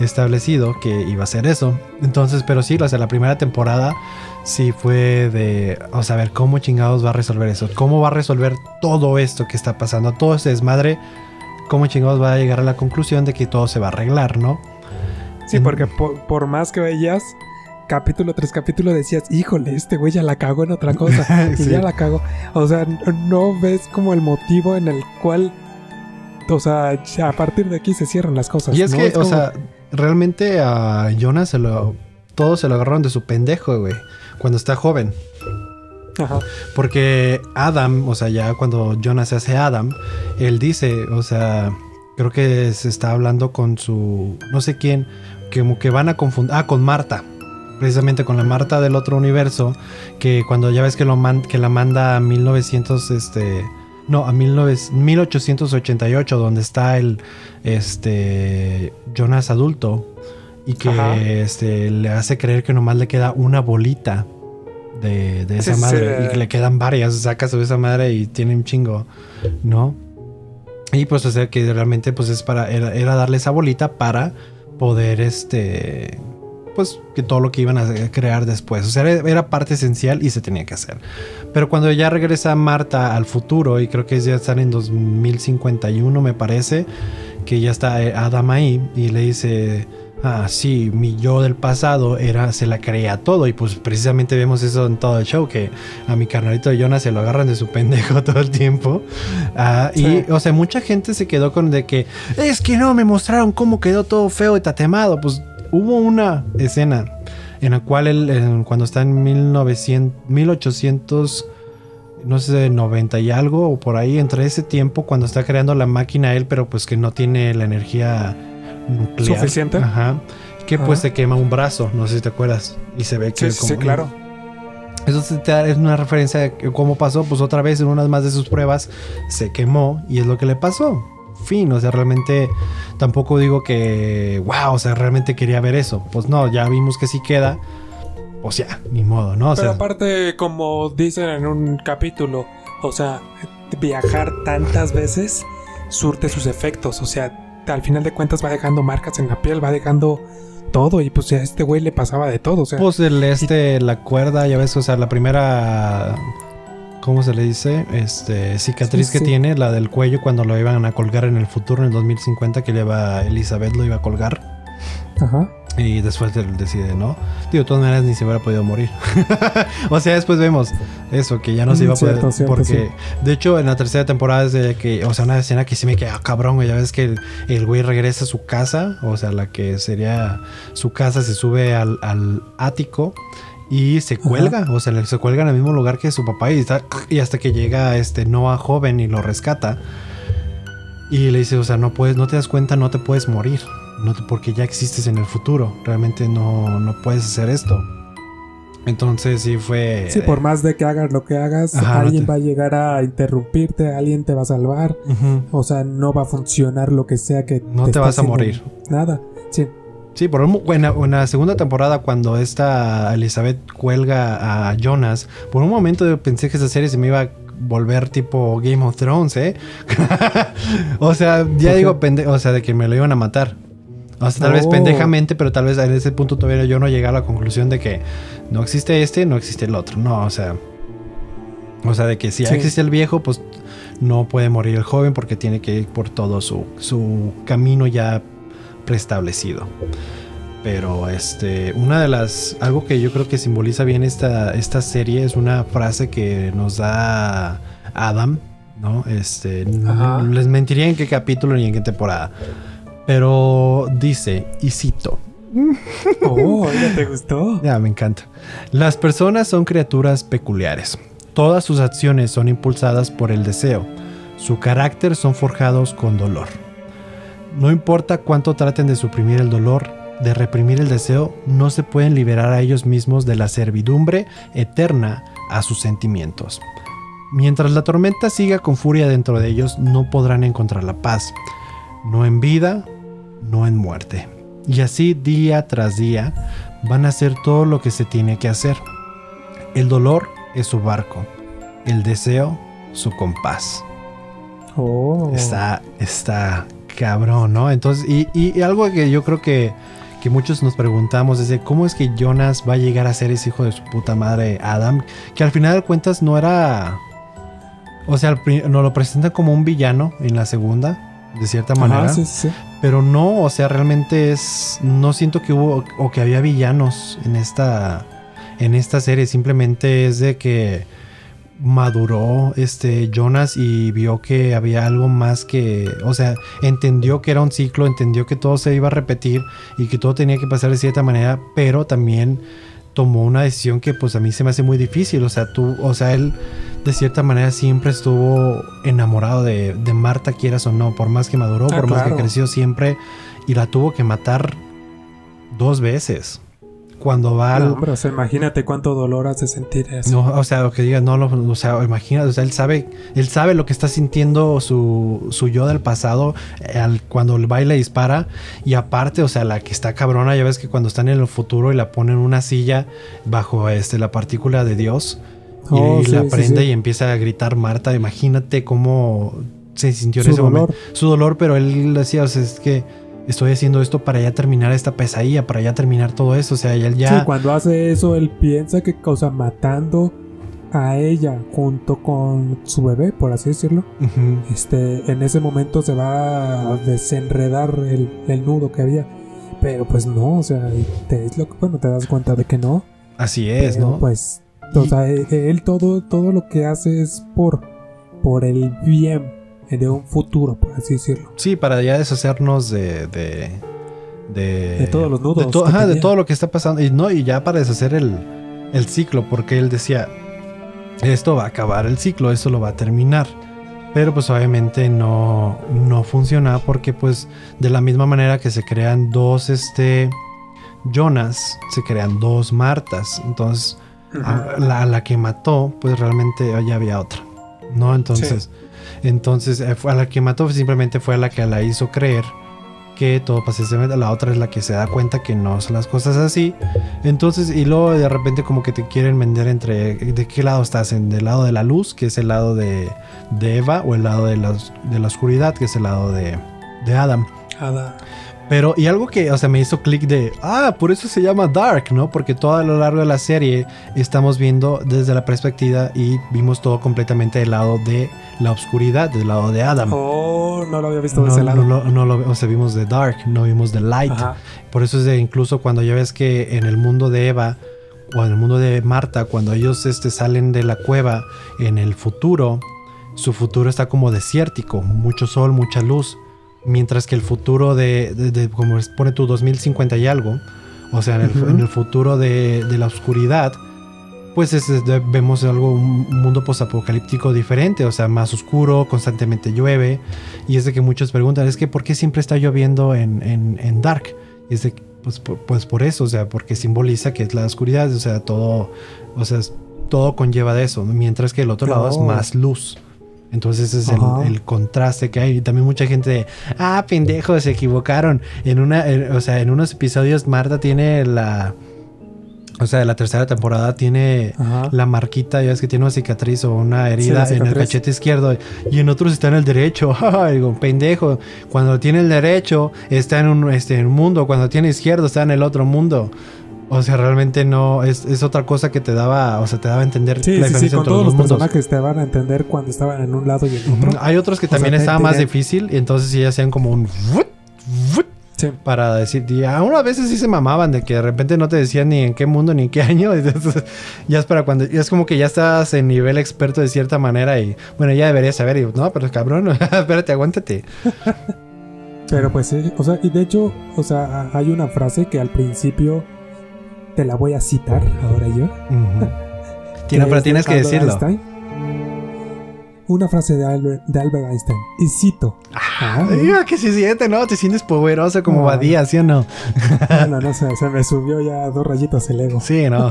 establecido que iba a ser eso. Entonces, pero sí, o sea, la primera temporada sí fue de, o sea, a ver cómo chingados va a resolver eso, cómo va a resolver todo esto que está pasando, todo ese desmadre, cómo chingados va a llegar a la conclusión de que todo se va a arreglar, ¿no? Sí, porque por, por más que veías, capítulo tras capítulo decías, híjole, este güey ya la cago en otra cosa. Y ya la cago. O sea, no ves como el motivo en el cual. O sea, a partir de aquí se cierran las cosas. Y es que, o sea, realmente a Jonas se lo. Todos se lo agarraron de su pendejo, güey. Cuando está joven. Ajá. Porque Adam, o sea, ya cuando Jonas se hace Adam, él dice, o sea, creo que se está hablando con su. No sé quién. Como que van a confundir. Ah, con Marta precisamente con la Marta del otro universo, que cuando ya ves que, lo que la manda a 1900, este, no, a 1888, donde está el, este, Jonas adulto, y que este, le hace creer que nomás le queda una bolita de, esa madre, y que le quedan varias, saca su esa madre y tiene un chingo, ¿no? Y pues, o sea, que realmente, pues es para, era, era darle esa bolita para poder, este, pues que todo lo que iban a crear después. O sea, era, parte esencial y se tenía que hacer. Pero cuando ya regresa Marta al futuro, y creo que ya están en 2051, me parece, que ya está eh, Adam ahí y le dice, ah, sí, mi yo del pasado era, se la creía todo. Y pues precisamente vemos eso en todo el show, que a mi carnalito de Jonas se lo agarran de su pendejo todo el tiempo. Ah, y, o sea, mucha gente se quedó con de que, es que no, me mostraron cómo quedó todo feo y tatemado. Pues hubo una escena en la cual él, cuando está en 1900, 1800, no sé, 90 y algo, o por ahí, entre ese tiempo, cuando está creando la máquina él, pero pues que no tiene la energía nuclear. Suficiente. Ajá. Que pues se quema un brazo, no sé si te acuerdas. Y se ve que... Sí, claro. Eso es una referencia de cómo pasó, pues otra vez en unas más de sus pruebas se quemó y es lo que le pasó fin. O sea, realmente tampoco digo que, wow, o sea, realmente quería ver eso. Pues no, ya vimos que sí queda. Pues ya, ni modo, ¿no? Pero aparte, como dicen en un capítulo, o sea, viajar tantas veces surte sus efectos. O sea, al final de cuentas va dejando marcas en la piel, va dejando todo y pues a este güey le pasaba de todo, o sea. Pues el este, la cuerda, ya ves, o sea, la primera ¿cómo se le dice? Este, cicatriz Sí, que sí. tiene, la del cuello cuando lo iban a colgar en el futuro, en el 2050, que lleva Elizabeth lo iba a colgar. Ajá. Y después él decide, ¿no? Digo, de todas maneras ni se hubiera podido morir. o sea, después vemos eso, que ya no se iba a poder. cierto, cierto, porque, de hecho, en la tercera temporada es de que, o sea, una escena que sí me queda cabrón, güey. Ya ves que el, el güey regresa a su casa, o sea, la que sería su casa, se sube al, al ático y se cuelga, o sea, se cuelga en el mismo lugar que su papá y, está, y hasta que llega este Noah joven y lo rescata. Y le dice, o sea, no puedes, no te das cuenta, no te puedes morir. No te- porque ya existes en el futuro. Realmente no, no puedes hacer esto. Entonces sí fue. Sí, por más de que hagas lo que hagas, Ajá, no alguien te- va a llegar a interrumpirte, alguien te va a salvar. O sea, no va a funcionar lo que sea que No te está vas a morir. Nada. Sí. Sí, por un, en, la, en la segunda temporada, cuando esta Elizabeth cuelga a Jonas, por un momento pensé que esa serie se me iba a volver tipo Game of Thrones, ¿eh? o sea, ya ¿Por digo, pende- o sea, de que me lo iban a matar. O sea, tal vez Oh. pendejamente, pero tal vez en ese punto todavía yo no llegué a la conclusión de que no existe este, no existe el otro. No, o sea. O sea, de que si ya Sí. existe el viejo, pues no puede morir el joven porque tiene que ir por todo su, su camino ya preestablecido. Pero este, una de las, algo que yo creo que simboliza bien esta, esta serie es una frase que nos da Adam, ¿no? Este, Ajá. les mentiría en qué capítulo ni en qué temporada. Pero dice, y cito, Oh, ya te gustó. ya, me encanta. Las personas son criaturas peculiares. Todas sus acciones son impulsadas por el deseo. Su carácter son forjados con dolor. No importa cuánto traten de suprimir el dolor, de reprimir el deseo, no se pueden liberar a ellos mismos de la servidumbre eterna a sus sentimientos. Mientras la tormenta siga con furia dentro de ellos, no podrán encontrar la paz. No en vida, no en muerte. Y así día tras día van a hacer todo lo que se tiene que hacer. El dolor es su barco, el deseo su compás. Oh. Está, está cabrón, ¿no? Entonces, y, y- y algo que yo creo que, que muchos nos preguntamos es de cómo es que Jonas va a llegar a ser ese hijo de su puta madre Adam, que al final de cuentas no era... O sea, nos lo presentan como un villano en la segunda, de cierta manera. Ajá, sí, sí. Pero no, o sea, realmente es. No siento que hubo o que había villanos en esta. En esta serie. Simplemente es de que maduró este Jonas y vio que había algo más que. O sea, entendió que era un ciclo, entendió que todo se iba a repetir y que todo tenía que pasar de cierta manera, pero también tomó una decisión que pues a mí se me hace muy difícil. O sea, tú, o sea, él de cierta manera siempre estuvo enamorado de, de Marta, quieras o no, por más que maduró, Ah, por más que creció siempre, y la tuvo que matar dos veces. Cuando va al... No, o sea, imagínate cuánto dolor hace sentir eso. No, o sea, lo que digas, no, lo- o sea, imagínate, o sea, él sabe, él sabe lo que está sintiendo su, su yo del pasado eh, al- cuando el baile dispara y aparte, o sea, la que está cabrona, ya ves que cuando están en el futuro y la ponen en una silla bajo este la partícula de Dios y, Oh, y sí, la sí, prende sí. y empieza a gritar Marta, imagínate cómo se sintió en Su ese dolor. momento, su dolor, pero él decía, o sea, es que estoy haciendo esto para ya terminar esta pesadilla, para ya terminar todo esto, o sea, él ya Sí, cuando hace eso, él piensa que, o sea, matando a ella junto con su bebé, por así decirlo, este, en ese momento se va a desenredar el, el nudo que había. Pero pues no, o sea, te, bueno, te das cuenta de que no. así es, pero, ¿no? Pues, o sea, él, él todo, todo lo que hace es por, por el bien de un futuro, por así decirlo. Sí, para ya deshacernos de. de. de, De todos los nudos De, to- que ajá, de tenía. todo lo que está pasando. Y no, y ya para deshacer el, el ciclo, porque él decía: Esto va a acabar el ciclo, esto lo va a terminar. Pero pues obviamente no, no funciona porque pues de la misma manera que se crean dos este Jonas, se crean dos Martas. Entonces a la, a la que mató, pues realmente ya había otra. ¿No? Entonces, entonces eh, a la que mató simplemente fue a la que la hizo creer que todo pasa. La otra es la que se da cuenta que no son las cosas así. Entonces, y luego de repente como que te quieren vender entre de qué lado estás, en del lado de la luz, que es el lado de, de Eva, o el lado de la, de la oscuridad, que es el lado de, de Adam. Ada. Pero, y algo que, o sea, me hizo clic de, ah, por eso se llama Dark, ¿no? Porque todo a lo largo de la serie estamos viendo desde la perspectiva y vimos todo completamente del lado de la oscuridad, del lado de Adam. Oh, no lo había visto de no, ese lado. No, no, no lo, o sea, vimos de Dark, no vimos de Light. Ajá. Por eso es de incluso cuando ya ves que en el mundo de Eva o en el mundo de Marta, cuando ellos este, salen de la cueva en el futuro, su futuro está como desértico, mucho sol, mucha luz. Mientras que el futuro de, de- de- como pone tu 2050 y algo, o sea, en el, Ujú. en el futuro de, de la oscuridad, pues es- es de- vemos algo, un mundo postapocalíptico diferente, o sea, más oscuro, constantemente llueve. Y es de que muchos preguntan, es que ¿por qué siempre está lloviendo en, en, en Dark? Y es de pues, por, pues por eso, o sea, porque simboliza que es la oscuridad, o sea, todo, o sea, todo conlleva de eso, mientras que el otro lado es más luz. Entonces ese es el, contraste que hay. Y también mucha gente de, ah, pendejos, se equivocaron. En una, en- o sea, en unos episodios Marta tiene la, o sea, la tercera temporada tiene Ajá. la marquita, ya ves que tiene una cicatriz o una herida en el cachete izquierdo y en otros está en el derecho. Digo, pendejo. Cuando tiene el derecho está en un, este, en un mundo, cuando tiene izquierdo está en el otro mundo. O sea, realmente no, es, es otra cosa que te daba, o sea, te daba a entender Sí, la sí, sí, diferencia con entre todos los mundos. personajes te van a entender cuando estaban en un lado y en otro. Hay otros que O sea, también te- estaba más difícil y entonces sí hacían como un Sí. para decir, y aún a veces sí se mamaban de que de repente no te decían ni en qué mundo ni en qué año. y entonces, ya es para cuando, ya es como que ya estás en nivel experto de cierta manera y bueno, ya deberías saber. Y no, pero cabrón, espérate, aguántate. Pero pues sí, o sea, y de hecho, o sea, hay una frase que al principio te la voy a citar ahora yo. Que pero de tienes que Albert decirlo. Einstein. Una frase de Albert, de Albert Einstein. Y cito. Ah, que se siente, ¿no? Te sientes poderoso como. Badía, ¿sí o no? no, no, no, se, se me subió ya dos rayitas el ego. Sí, ¿no?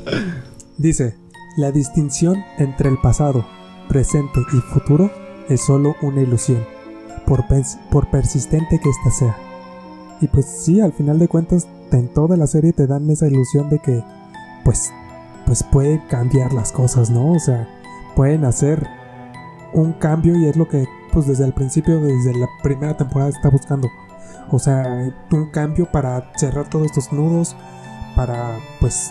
Dice, la distinción entre el pasado, presente y futuro es solo una ilusión, por, por persistente que ésta sea. Y pues sí, al final de cuentas, en toda la serie te dan esa ilusión de que, pues, pues pueden cambiar las cosas, ¿no? O sea, pueden hacer un cambio y es lo que, pues desde el principio, desde la primera temporada está buscando. O sea, un cambio para cerrar todos estos nudos, para, pues,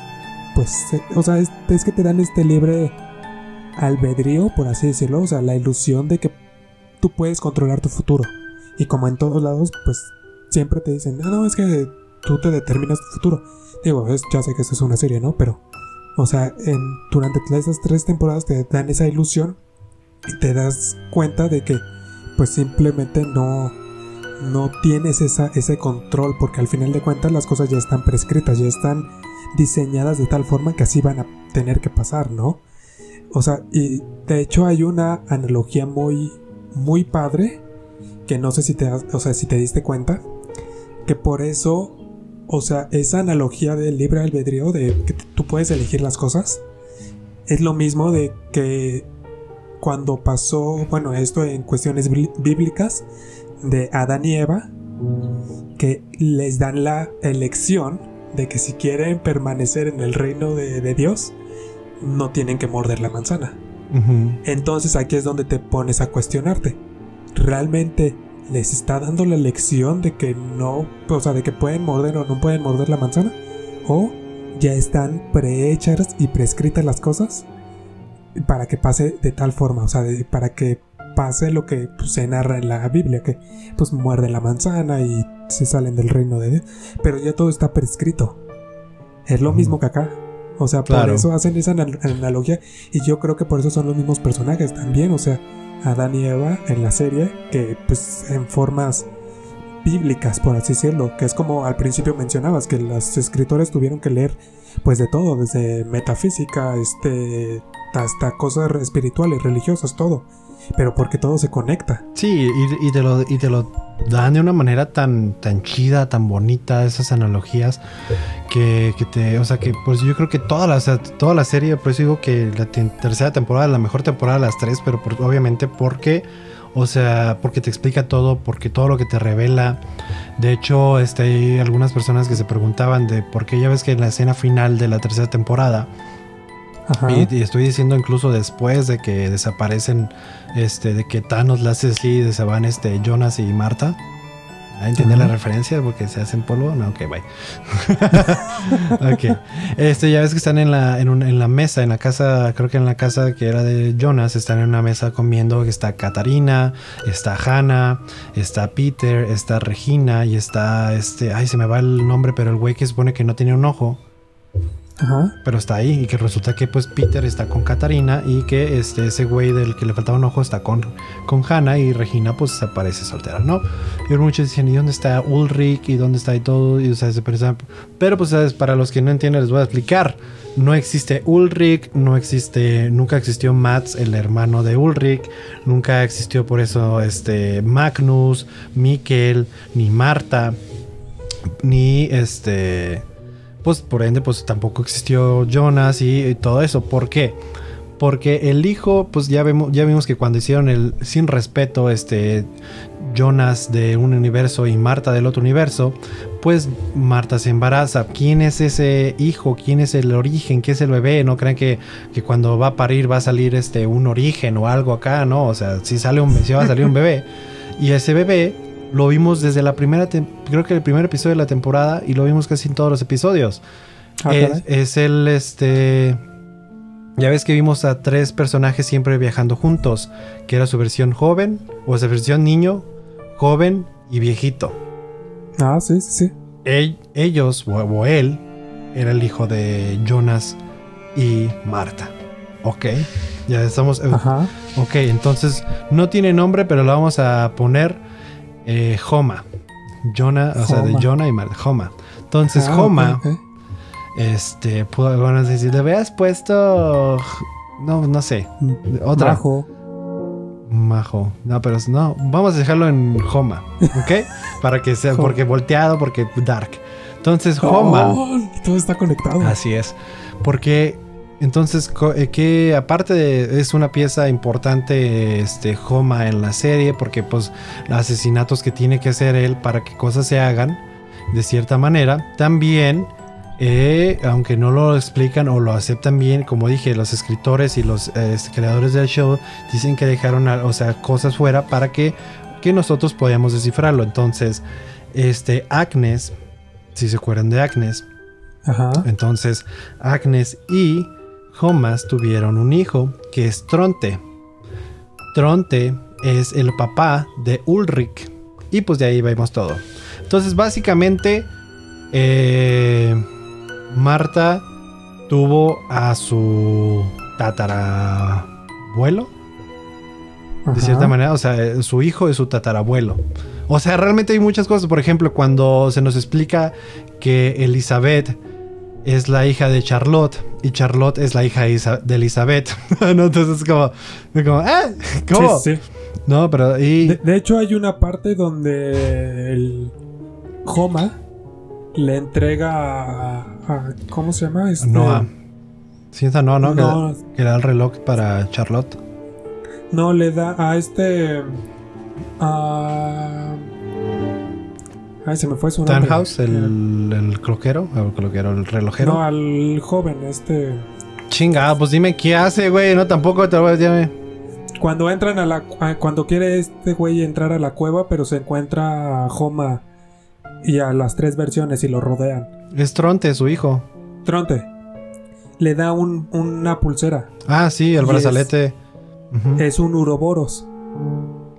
pues, o sea, es, es que te dan este libre albedrío, por así decirlo, o sea, la ilusión de que tú puedes controlar tu futuro. Y como en todos lados, pues siempre te dicen, no, no, es que tú te determinas tu futuro. Digo, ya sé que esto es una serie, ¿no? Pero, o sea, en, durante esas tres temporadas te dan esa ilusión y te das cuenta de que, pues simplemente no, no tienes esa, ese control, porque al final de cuentas las cosas ya están prescritas, ya están diseñadas de tal forma que así van a tener que pasar, ¿no? O sea, y de hecho hay una analogía muy, muy padre que no sé si te, o sea, si te diste cuenta que por eso, o sea, esa analogía del libre albedrío de que tú puedes elegir las cosas es lo mismo de que cuando pasó, bueno, esto en cuestiones bí- bíblicas de Adán y Eva que les dan la elección de que si quieren permanecer en el reino de, de Dios, no tienen que morder la manzana. Entonces aquí es donde te pones a cuestionarte. ¿Realmente les está dando la lección de que no, o sea, de que pueden morder o no pueden morder la manzana? ¿O ya están prehechas y prescritas las cosas para que pase de tal forma? O sea, de- para que pase lo que pues, se narra en la Biblia, que pues muerden la manzana y se salen del reino de Dios. Pero ya todo está prescrito. Es lo mismo que acá. O sea, por eso hacen esa anal- analogía y yo creo que por eso son los mismos personajes también, o sea, Adán y Eva en la serie, que pues en formas bíblicas, por así decirlo, que es como al principio mencionabas, que los escritores tuvieron que leer pues de todo, desde metafísica, este, hasta cosas espirituales, religiosas, todo, pero porque todo se conecta. Sí, y, y te lo, y te lo dan de una manera tan, tan chida, tan bonita, esas analogías, que, que te, o sea, que pues yo creo que toda la, o sea, toda la serie, por eso digo que la te- tercera temporada la mejor temporada de las tres, pero obviamente porque, o sea, porque te explica todo, porque todo lo que te revela. De hecho, este, hay algunas personas que se preguntaban de por qué ya ves que en la escena final de la tercera temporada. Y, y estoy diciendo incluso después de que desaparecen, este, de que Thanos así, de se van este, Jonas y Marta. ¿Entiende la Ajá. referencia? Porque se hacen polvo. No, ok, bye. ok. Este, ya ves que están en la, en, un- en la mesa, en la casa, creo que en la casa que era de Jonas, están en una mesa comiendo. Está Katarina, está Hannah, está Peter, está Regina y está este. Ay, se me va el nombre, pero el güey que supone que no tiene un ojo. Pero está ahí y que resulta que pues Peter está con Katarina y que este ese güey del que le faltaba un ojo está con, con Hannah y Regina pues aparece soltera, ¿no? Y muchos dicen, ¿y dónde está Ulrich? ¿Y dónde está y todo? Y, o sea, se pensa- pero pues ¿sabes? para los que no entienden les voy a explicar. No existe Ulrich, no existe, nunca existió Mats, el hermano de Ulrich, nunca existió por eso este Magnus, Mikkel, ni Marta, ni este pues por ende pues tampoco existió Jonas y, todo eso. ¿Por qué? Porque el hijo, pues ya vemos, ya vimos que cuando hicieron el sin respeto, este Jonas de un universo y Marta del otro universo, pues Marta se embaraza. ¿Quién es ese hijo? ¿Quién es el origen? ¿Qué es el bebé? No crean que, que cuando va a parir va a salir este un origen o algo acá, no. O sea, si sale un si va a salir un bebé. Y ese bebé lo vimos desde la primera, creo que el primer episodio de la temporada y lo vimos casi en todos los episodios. Ah, es, el este. Ya ves que vimos a tres personajes siempre viajando juntos, que era su versión joven, o esa versión niño, joven y viejito. Ah, sí, sí, sí. Ell- ellos, o, o él, era el hijo de Jonas y Marta. Ok, ya estamos. eh, Ajá. Ok, entonces no tiene nombre, pero lo vamos a poner eh, Homa. Jonah, o sea, de. Jonah y Marta. Homa. Entonces, Ah, Homa. ok, ok. Este, van a decir, le habías puesto. No, no sé. Otra. Bajo. Majo. No, pero no. Vamos a dejarlo en Homa. ¿Ok? Para que sea. Porque volteado, porque dark. Entonces, Homa. Oh, todo está conectado. Así es. Porque. Entonces, eh, que aparte de, es una pieza importante, este, Homa en la serie, porque pues los asesinatos que tiene que hacer él para que cosas se hagan, de cierta manera, también, eh, aunque no lo explican o lo aceptan bien, como dije, los escritores y los eh, creadores del show dicen que dejaron, a- o sea, cosas fuera para que, que nosotros podamos descifrarlo. Entonces, este, Agnes, si se acuerdan de Agnes, Ajá. entonces, Agnes y Jomas tuvieron un hijo que es Tronte. Tronte es el papá de Ulrich. Y pues de ahí vemos todo. Entonces, básicamente, eh, Marta tuvo a su tatarabuelo. De cierta manera, o sea, su hijo es su tatarabuelo. O sea, realmente hay muchas cosas. Por ejemplo, cuando se nos explica que Elizabeth es la hija de Charlotte y Charlotte es la hija de Elizabeth. no, entonces es como, es como, ¿eh? ¿Cómo? Sí, sí. No, pero y De, de hecho, hay una parte donde el Homa le entrega a, a- ¿cómo se llama? Este, Noah. Sí, esa no, no, que- No, Que, era el reloj para Charlotte. no, le da a este. A. Ay, se me fue su nombre. Tannhaus, el, el cloquero, el cloquero, el relojero. No, al joven, este. Chinga, pues dime qué hace, güey. No, tampoco te lo voy a decir. Cuando entran a la. a- Cuando quiere este güey entrar a la cueva, pero se encuentra a Homa y a las tres versiones y lo rodean. Es Tronte, su hijo. Tronte le da un- una pulsera. Ah, sí, el brazalete. Es un Uroboros.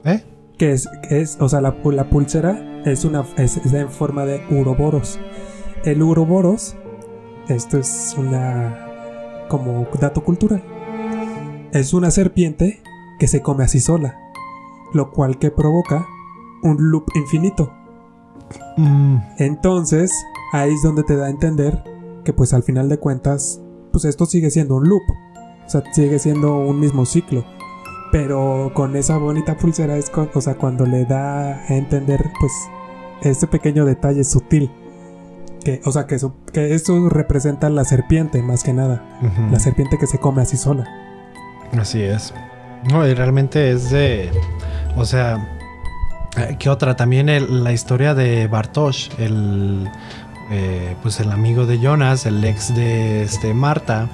¿Eh? Que es, que es o sea, la, la pulsera es, una, es, es en forma de Uroboros. El Uroboros, esto es una. como dato cultural. Es una serpiente que se come así sola. Lo cual que provoca un loop infinito. Mm, Entonces, ahí es donde te da a entender que pues al final de cuentas, pues esto sigue siendo un loop. O sea, sigue siendo un mismo ciclo. Pero con esa bonita pulsera es con- o sea, cuando le da a entender pues este pequeño detalle sutil. Que, o sea, que eso, que eso representa la serpiente más que nada. La serpiente que se come así sola. Así es. No, y realmente es de. O sea. eh, ¿Qué otra? También el- la historia de Bartosz, el. eh, pues el amigo de Jonas, el ex de este, Marta.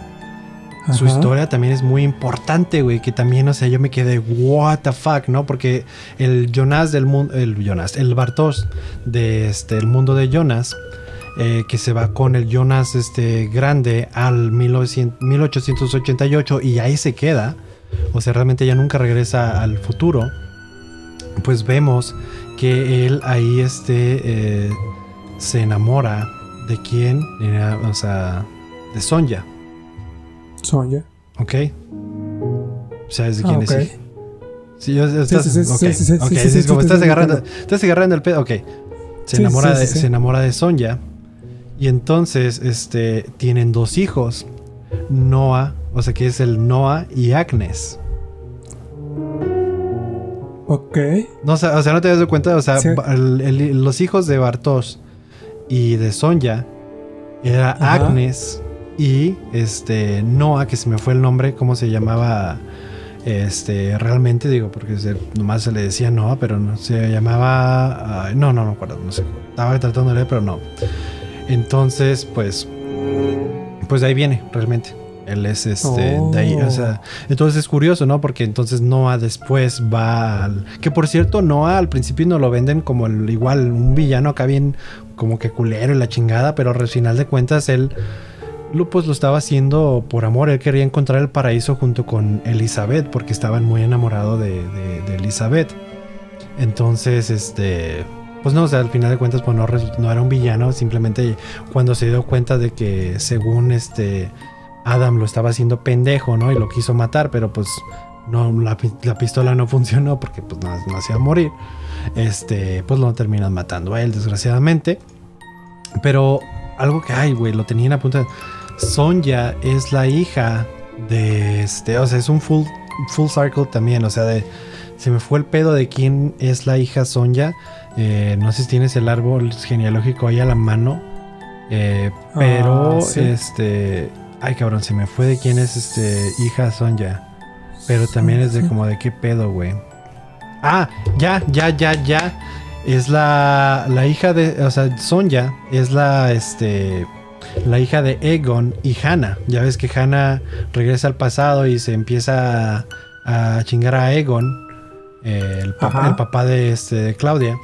Su historia también es muy importante, güey. Que también, o sea, yo me quedé, what the fuck, ¿no? Porque el Jonas del mundo, el Jonas, el Bartos de este, el mundo de Jonas, eh, que se va con el Jonas este, grande al 1900 1888 y ahí se queda. O sea, realmente ya nunca regresa al futuro. Pues vemos que él ahí este, eh, se enamora de quién, Era, o sea, de Sonja. Sonja. ¿Ok? ¿Sabes de Ah, quién es? Sí, yo- estás, sí, sí, sí, como estás agarrando, estás agarrando el pedo, ok. Se enamora, de, se enamora de Sonja y entonces, este, tienen dos hijos, Noah, o sea que es el Noah y Agnes. Ok. No, o sea, o sea, no te das cuenta, o sea, el- el- los hijos de Bartos y de Sonja era Ajá. Agnes y este Noah, que se me fue el nombre, cómo se llamaba este realmente, digo, porque se- nomás se le decía Noah, pero no se llamaba, no, no, no me acuerdo, no sé, estaba tratando de leer, pero no. Entonces, pues, pues de ahí viene realmente. Él es este, de ahí, o sea, entonces es curioso, ¿no? Porque entonces Noah después va al... Que por cierto, Noah al principio no lo venden como el, igual un villano acá bien como que culero y la chingada, pero al final de cuentas él lo, pues lo estaba haciendo por amor. Él quería encontrar el paraíso junto con Elizabeth porque estaban muy enamorados de, Elizabeth. Entonces, este... Pues no, o sea, al final de cuentas pues no, era un villano, simplemente cuando se dio cuenta de que según este... Adam lo estaba haciendo pendejo, ¿no? Y lo quiso matar, pero pues no, la, pi- la pistola no funcionó porque pues no, hacía morir. Este, pues lo terminan matando a él, desgraciadamente. Pero algo que hay, güey, lo tenían a punto de... Sonja es la hija de este, o sea, es un full, full circle también, o sea, de... Se me fue el pedo de quién es la hija Sonja. Eh, no sé si tienes el árbol genealógico ahí a la mano. Eh, pero, Ah, sí. este... Ay, cabrón, se me fue de quién es este hija Sonja. Pero también es de como de qué pedo, güey. Ah, ya, ya, ya, ya. Es la, la hija de, o sea, Sonja es la, este, la hija de Egon y Hannah. Ya ves que Hannah regresa al pasado y se empieza a, a chingar a Egon, eh, el, pa- Ajá. el papá de, este, de Claudia.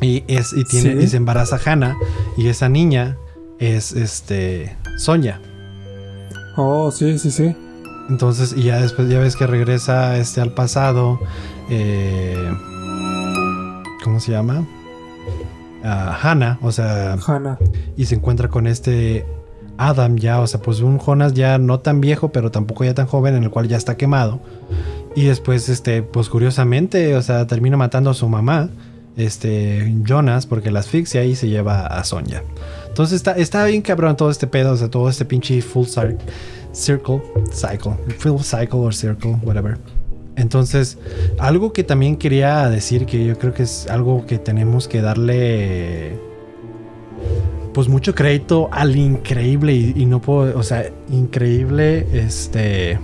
Y, es, y, tiene, Sí. y se embaraza Hannah y esa niña es, este, Sonja. Oh, sí, sí, sí. Entonces, y ya después, ya ves que regresa este al pasado. eh, ¿Cómo se llama? Ah, Hannah, o sea, Hannah. y se encuentra con este Adam ya, o sea, pues un Jonas ya no tan viejo, pero tampoco ya tan joven, en el cual ya está quemado. Y después, este, pues curiosamente, o sea, termina matando a su mamá, este, Jonas, porque la asfixia y se lleva a Sonja. Entonces está, está bien cabrón todo este pedo, o sea, todo este pinche full cir- circle, cycle, full cycle or circle, whatever. Entonces, algo que también quería decir que yo creo que es algo que tenemos que darle pues mucho crédito al increíble y, no puedo, o sea, increíble este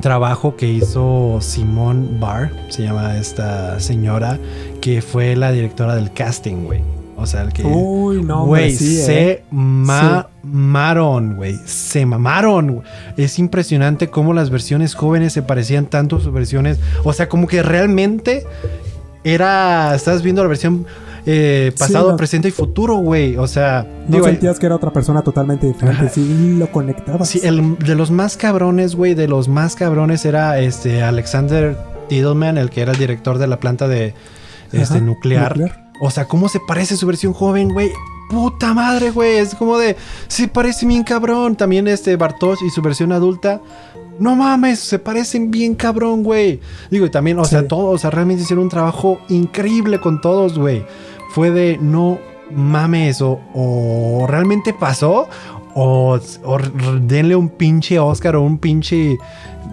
trabajo que hizo Simone Barr, se llama esta señora, que fue la directora del casting, güey. O sea, el que Uy, no, Güey, sí, se eh. mamaron, güey. Se mamaron. Es impresionante cómo las versiones jóvenes se parecían tanto a sus versiones. O sea, como que realmente era. Estás viendo la versión eh, Sí, pasado, no. presente y futuro, güey. O sea, No digo, sentías que era otra persona totalmente diferente. Sí, lo conectabas. Sí, el, de los más cabrones, güey, de los más cabrones era este Alexander Tiedelman, el que era el director de la planta de este, Ajá, nuclear. O sea, ¿cómo se parece su versión joven, güey? Puta madre, güey. Es como de. Se parece bien cabrón. También este Bartosz y su versión adulta. No mames, se parecen bien cabrón, güey. Digo, y también, o Sí. sea, todos, o sea, realmente hicieron un trabajo increíble con todos, güey. Fue de no mames, o, o realmente pasó, o, o denle un pinche Oscar o un pinche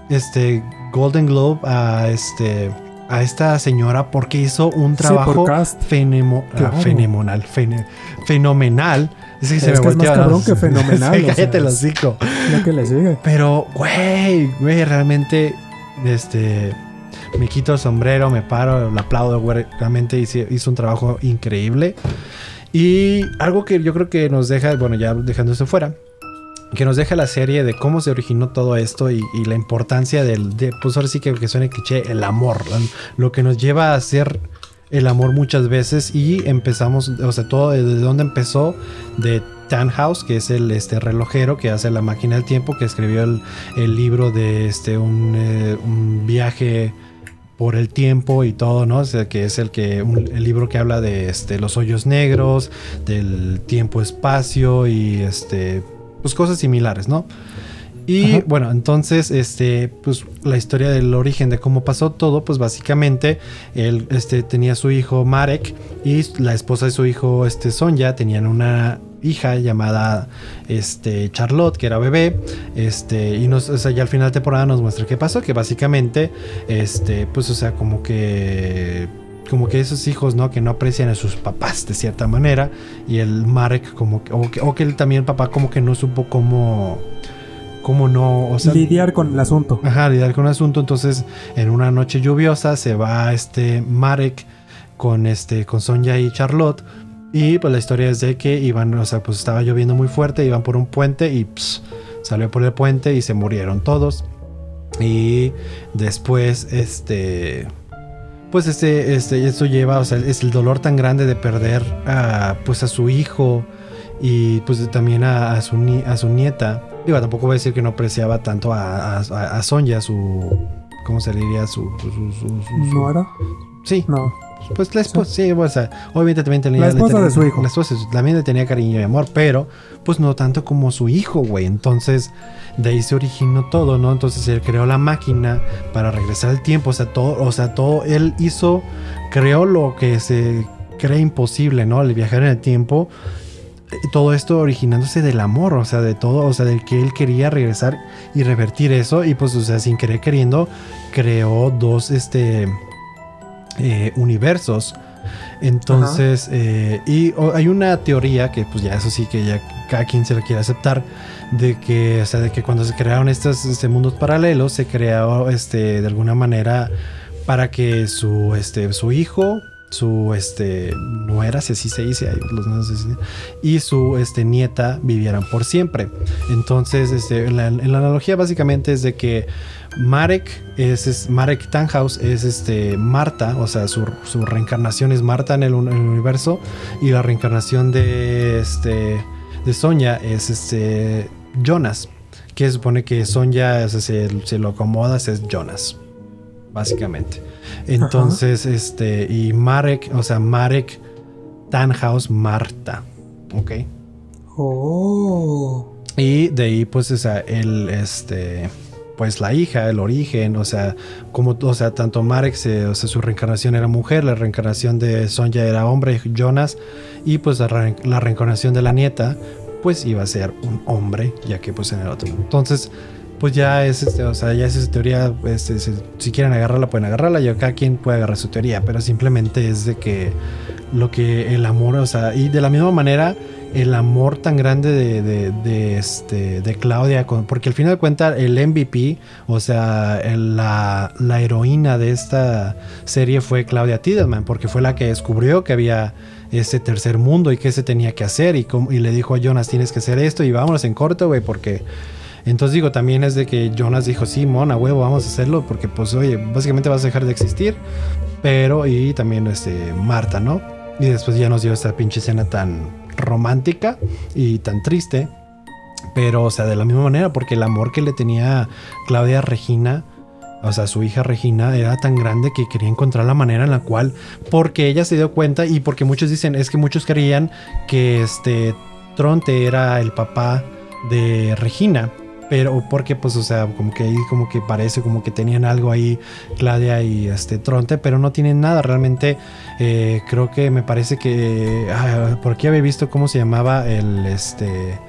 este Golden Globe a este a esta señora porque hizo un Sí, trabajo cast. fenemo- ah, Claro. fenomenal, fene- fenomenal. Es que, se Es me que es más cabrón que fenomenal, Sí, o sea, cállate el es- hocico. Lo que le sigue. Pero, güey, güey, realmente, este, me quito el sombrero, me paro, le aplaudo, güey. Realmente hizo, hizo un trabajo increíble. Y algo que yo creo que nos deja, bueno, ya dejando eso fuera, que nos deja la serie de cómo se originó todo esto y, la importancia del, de, pues ahora sí que, que cliché, el amor, lo que nos lleva a hacer el amor muchas veces y empezamos, o sea, todo desde donde empezó de Tannhaus, que es el este, relojero que hace la máquina del tiempo, que escribió el, libro de este, un, eh, un, viaje por el tiempo y todo, ¿no? O sea, que es el que el libro que habla de este, los hoyos negros, del tiempo-espacio y este, pues cosas similares, ¿no? Y Ajá. bueno, entonces, este, pues la historia del origen de cómo pasó todo, pues básicamente él este, tenía su hijo Marek y la esposa de su hijo este, Sonja tenían una hija llamada este, Charlotte, que era bebé. Este, y nos, o sea, ya al final de temporada nos muestra qué pasó, que básicamente, este, pues, o sea, como que como que esos hijos, ¿no? Que no aprecian a sus papás de cierta manera. Y el Marek como que, o que, o que él también el papá como que no supo cómo cómo no, o sea, lidiar con el asunto. Ajá, lidiar con el asunto. Entonces, en una noche lluviosa se va este Marek con este con Sonja y Charlotte y pues la historia es de que iban, o sea, pues estaba lloviendo muy fuerte, iban por un puente y pss, salió por el puente y se murieron todos. Y después este pues este este esto lleva, o sea, es el dolor tan grande de perder a pues a su hijo y pues también a, a su a su nieta Digo, tampoco voy a decir que no apreciaba tanto a, a, a Sonja, su. ¿Cómo se le diría? Su. su, su, su, su. Sí. No. Pues la esposa, sí, o sea, obviamente también tenía. La esposa tenía, de su hijo. La esposa también le tenía cariño y amor, pero pues no tanto como su hijo, güey. Entonces, de ahí se originó todo, ¿no? Entonces él creó la máquina para regresar al tiempo. O sea, todo, o sea, todo, él hizo, creó lo que se cree imposible, ¿no? El viajar en el tiempo todo esto originándose del amor, o sea, de todo, o sea, del que él quería regresar y revertir eso y pues, o sea, sin querer queriendo, creó dos, este, eh, universos. Entonces, eh, y oh, hay una teoría que pues ya eso sí que ya cada quien se lo quiere aceptar, de que, o sea, de que cuando se crearon estos este, mundos paralelos, se creó, este, de alguna manera para que su, este, su hijo su este nuera, si así se dice, y su este nieta vivieran por siempre. Entonces, este, la, la analogía básicamente es de que Marek es, es Marek Tannhaus es este Marta, o sea, su, su reencarnación es Marta en el, en el, universo y la reencarnación de este de Sonia es este Jonas, que se supone que Sonia o sea, se, se lo acomoda es Jonas, básicamente. Entonces, Ajá. este, y Marek, o sea, Marek Tannhaus Marta, ¿ok? Oh. Y de ahí, pues, o sea, el, este, pues la hija, el origen, o sea, como, o sea, tanto Marek, o sea, su reencarnación era mujer, la reencarnación de Sonja era hombre, Jonas, y pues la, re la reencarnación de la nieta, pues iba a ser un hombre, ya que pues en el otro. Entonces, pues ya es, este, o sea, ya es esa teoría, este, si, si, quieren agarrarla, pueden agarrarla, y cada quien puede agarrar su teoría, pero simplemente es de que lo que el amor, o sea, y de la misma manera, el amor tan grande de, este, de Claudia, porque al final de cuentas el MVP, o sea, la, la heroína de esta serie fue Claudia Tiedemann, porque fue la que descubrió que había ese tercer mundo y qué se tenía que hacer, y, y le dijo a Jonas, tienes que hacer esto, y vámonos en corto, güey, porque entonces digo, también es de que Jonas dijo, sí, mona, huevo, vamos a hacerlo, porque pues, oye, básicamente vas a dejar de existir. Pero, y también este, Marta, ¿no? Y después ya nos dio esta pinche escena tan romántica y tan triste. Pero, o sea, de la misma manera, porque el amor que le tenía Claudia Regina, o sea, su hija Regina era tan grande que quería encontrar la manera en la cual, porque ella se dio cuenta y porque muchos dicen, es que muchos creían que este Tronte era el papá de Regina pero porque pues o sea como que ahí como que parece como que tenían algo ahí Claudia y este Tronte pero no tienen nada. Realmente eh, creo que me parece que ah, por aquí había visto cómo se llamaba el este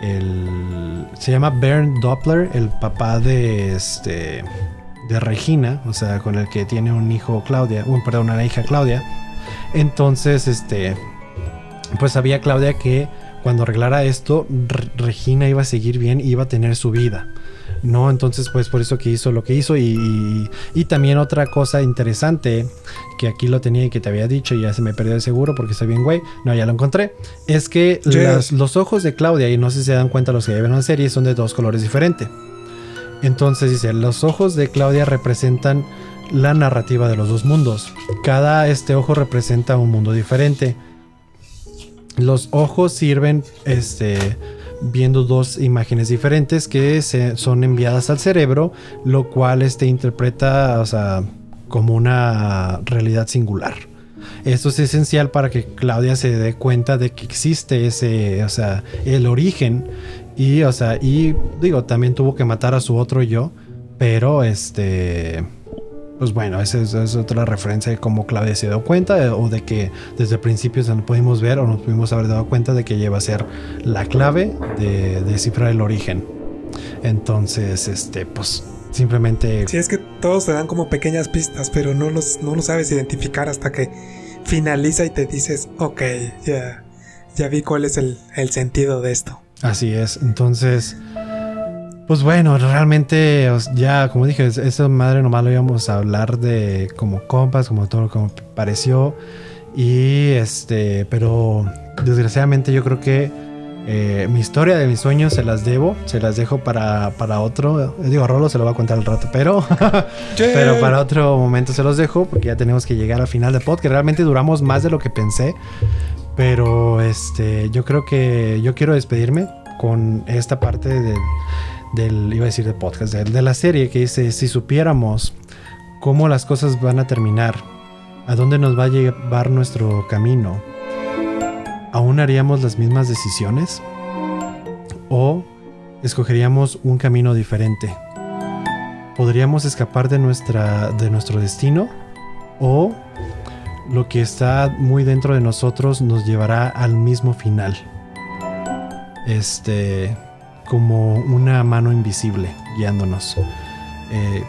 el se llama Bernd Doppler el papá de este de Regina o sea con el que tiene un hijo Claudia un perdón una hija Claudia. Entonces este pues sabía Claudia que cuando arreglara esto, Regina iba a seguir bien y iba a tener su vida. ¿no? Entonces, pues por eso que hizo lo que hizo. Y, y, también otra cosa interesante, que aquí lo tenía y que te había dicho y ya se me perdió de seguro porque estoy bien, güey. No, ya lo encontré. Es que las, los ojos de Claudia, y no sé si se dan cuenta los que ya ven la serie, son de dos colores diferentes. Entonces dice, los ojos de Claudia representan la narrativa de los dos mundos. Cada este ojo representa un mundo diferente. Los ojos sirven este viendo dos imágenes diferentes que se, son enviadas al cerebro, lo cual este interpreta, o sea, como una realidad singular. Esto es esencial para que Claudia se dé cuenta de que existe ese, o sea, el origen y, o sea, y digo, también tuvo que matar a su otro yo, pero este pues bueno, esa es, otra referencia de cómo Claudia se dio cuenta eh, o de que desde el principio se nos pudimos ver o nos pudimos haber dado cuenta de que lleva a ser la clave de descifrar el origen. Entonces, este, pues simplemente... Sí, es que todos te dan como pequeñas pistas, pero no los, no sabes identificar hasta que finaliza y te dices, ok, ya, ya vi cuál es el, el sentido de esto. Así es, entonces... Pues bueno, realmente ya, como dije, esa madre nomás lo íbamos a hablar de como compas, como todo como pareció. Y este, pero desgraciadamente yo creo que eh, mi historia de mis sueños se las debo, se las dejo para, para otro. Digo, Rolo se lo va a contar al rato, pero, pero para otro momento se los dejo porque ya tenemos que llegar al final del podcast. Realmente duramos más de lo que pensé, pero este, yo creo que yo quiero despedirme con esta parte de del, iba a decir de podcast, de, la serie que dice, si supiéramos cómo las cosas van a terminar, a dónde nos va a llevar nuestro camino, ¿aún haríamos las mismas decisiones? ¿O escogeríamos un camino diferente? ¿Podríamos escapar de, nuestra, de nuestro destino? ¿O lo que está muy dentro de nosotros nos llevará al mismo final? Este como una mano invisible guiándonos. Eh,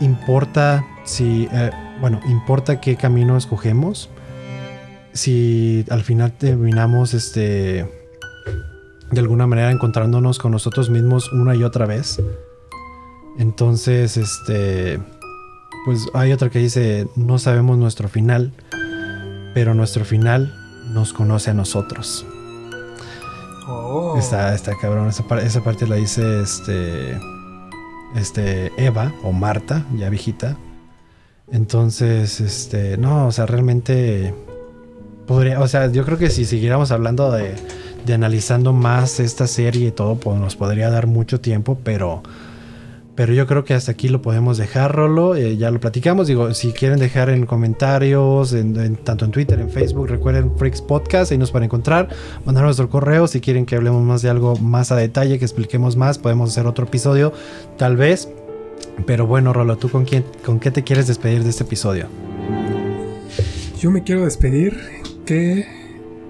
importa si, eh, bueno, importa qué camino escogemos. Si al final terminamos, este, de alguna manera encontrándonos con nosotros mismos una y otra vez. Entonces, este, pues hay otra que dice, no sabemos nuestro final, pero nuestro final nos conoce a nosotros. Oh. Está, está cabrón. Esa, esa, parte la dice este. Este. Eva o Marta, ya viejita. Entonces, este. No, o sea, realmente. Podría. O sea, yo creo que si siguiéramos hablando de. de analizando más esta serie y todo, pues nos podría dar mucho tiempo, pero pero yo creo que hasta aquí lo podemos dejar, Rolo. Eh, ya lo platicamos. Digo, si quieren dejar en comentarios, en, tanto en Twitter, en Facebook, recuerden Freaks Podcast, ahí nos van a encontrar. Mandar nuestro correo si quieren que hablemos más de algo más a detalle, que expliquemos más. Podemos hacer otro episodio, tal vez. Pero bueno, Rolo, ¿tú con, quién, con qué te quieres despedir de este episodio? Yo me quiero despedir que,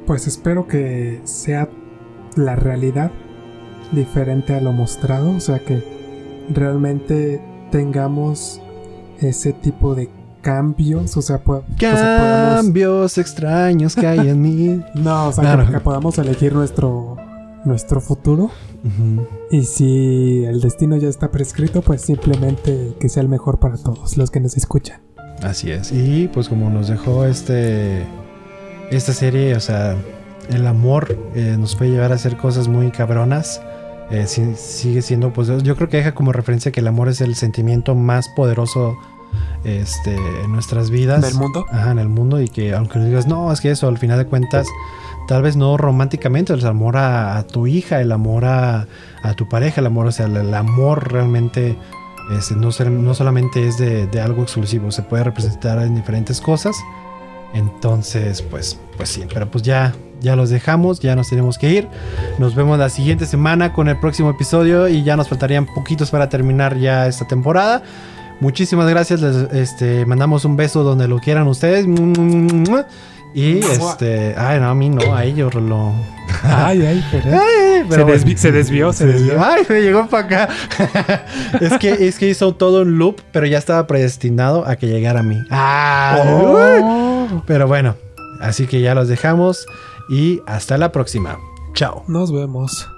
pues espero que sea la realidad diferente a lo mostrado. O sea que realmente tengamos ese tipo de cambios, o sea, cambios extraños que hay en mí. No, o sea, que, podamos elegir nuestro nuestro futuro. Y si el destino ya está prescrito, pues simplemente que sea el mejor para todos los que nos escuchan. Así es. Y pues como nos dejó este esta serie, o sea, el amor eh, nos puede llevar a hacer cosas muy cabronas. Eh, sigue siendo, pues yo creo que deja como referencia que el amor es el sentimiento más poderoso este, en nuestras vidas. ¿En el mundo? Ajá, en el mundo y que aunque digas, no, es que eso, al final de cuentas, tal vez no románticamente, el amor a, tu hija, el amor a, tu pareja, el amor, o sea, el, amor realmente este, no, no solamente es de, de algo exclusivo, se puede representar en diferentes cosas. Entonces, pues, pues sí, pero pues ya ya los dejamos, ya nos tenemos que ir. Nos vemos la siguiente semana con el próximo episodio y ya nos faltarían poquitos para terminar ya esta temporada. Muchísimas gracias, les este, mandamos un beso donde lo quieran ustedes. Y este, ay, no, a mí no, a ellos lo. Ay, ay, pero. se, desvió, se desvió. Ay, me llegó para acá. es, que, es que hizo todo un loop, pero ya estaba predestinado a que llegara a mí. Ah, pero bueno, así que ya los dejamos y hasta la próxima. Chao. Nos vemos.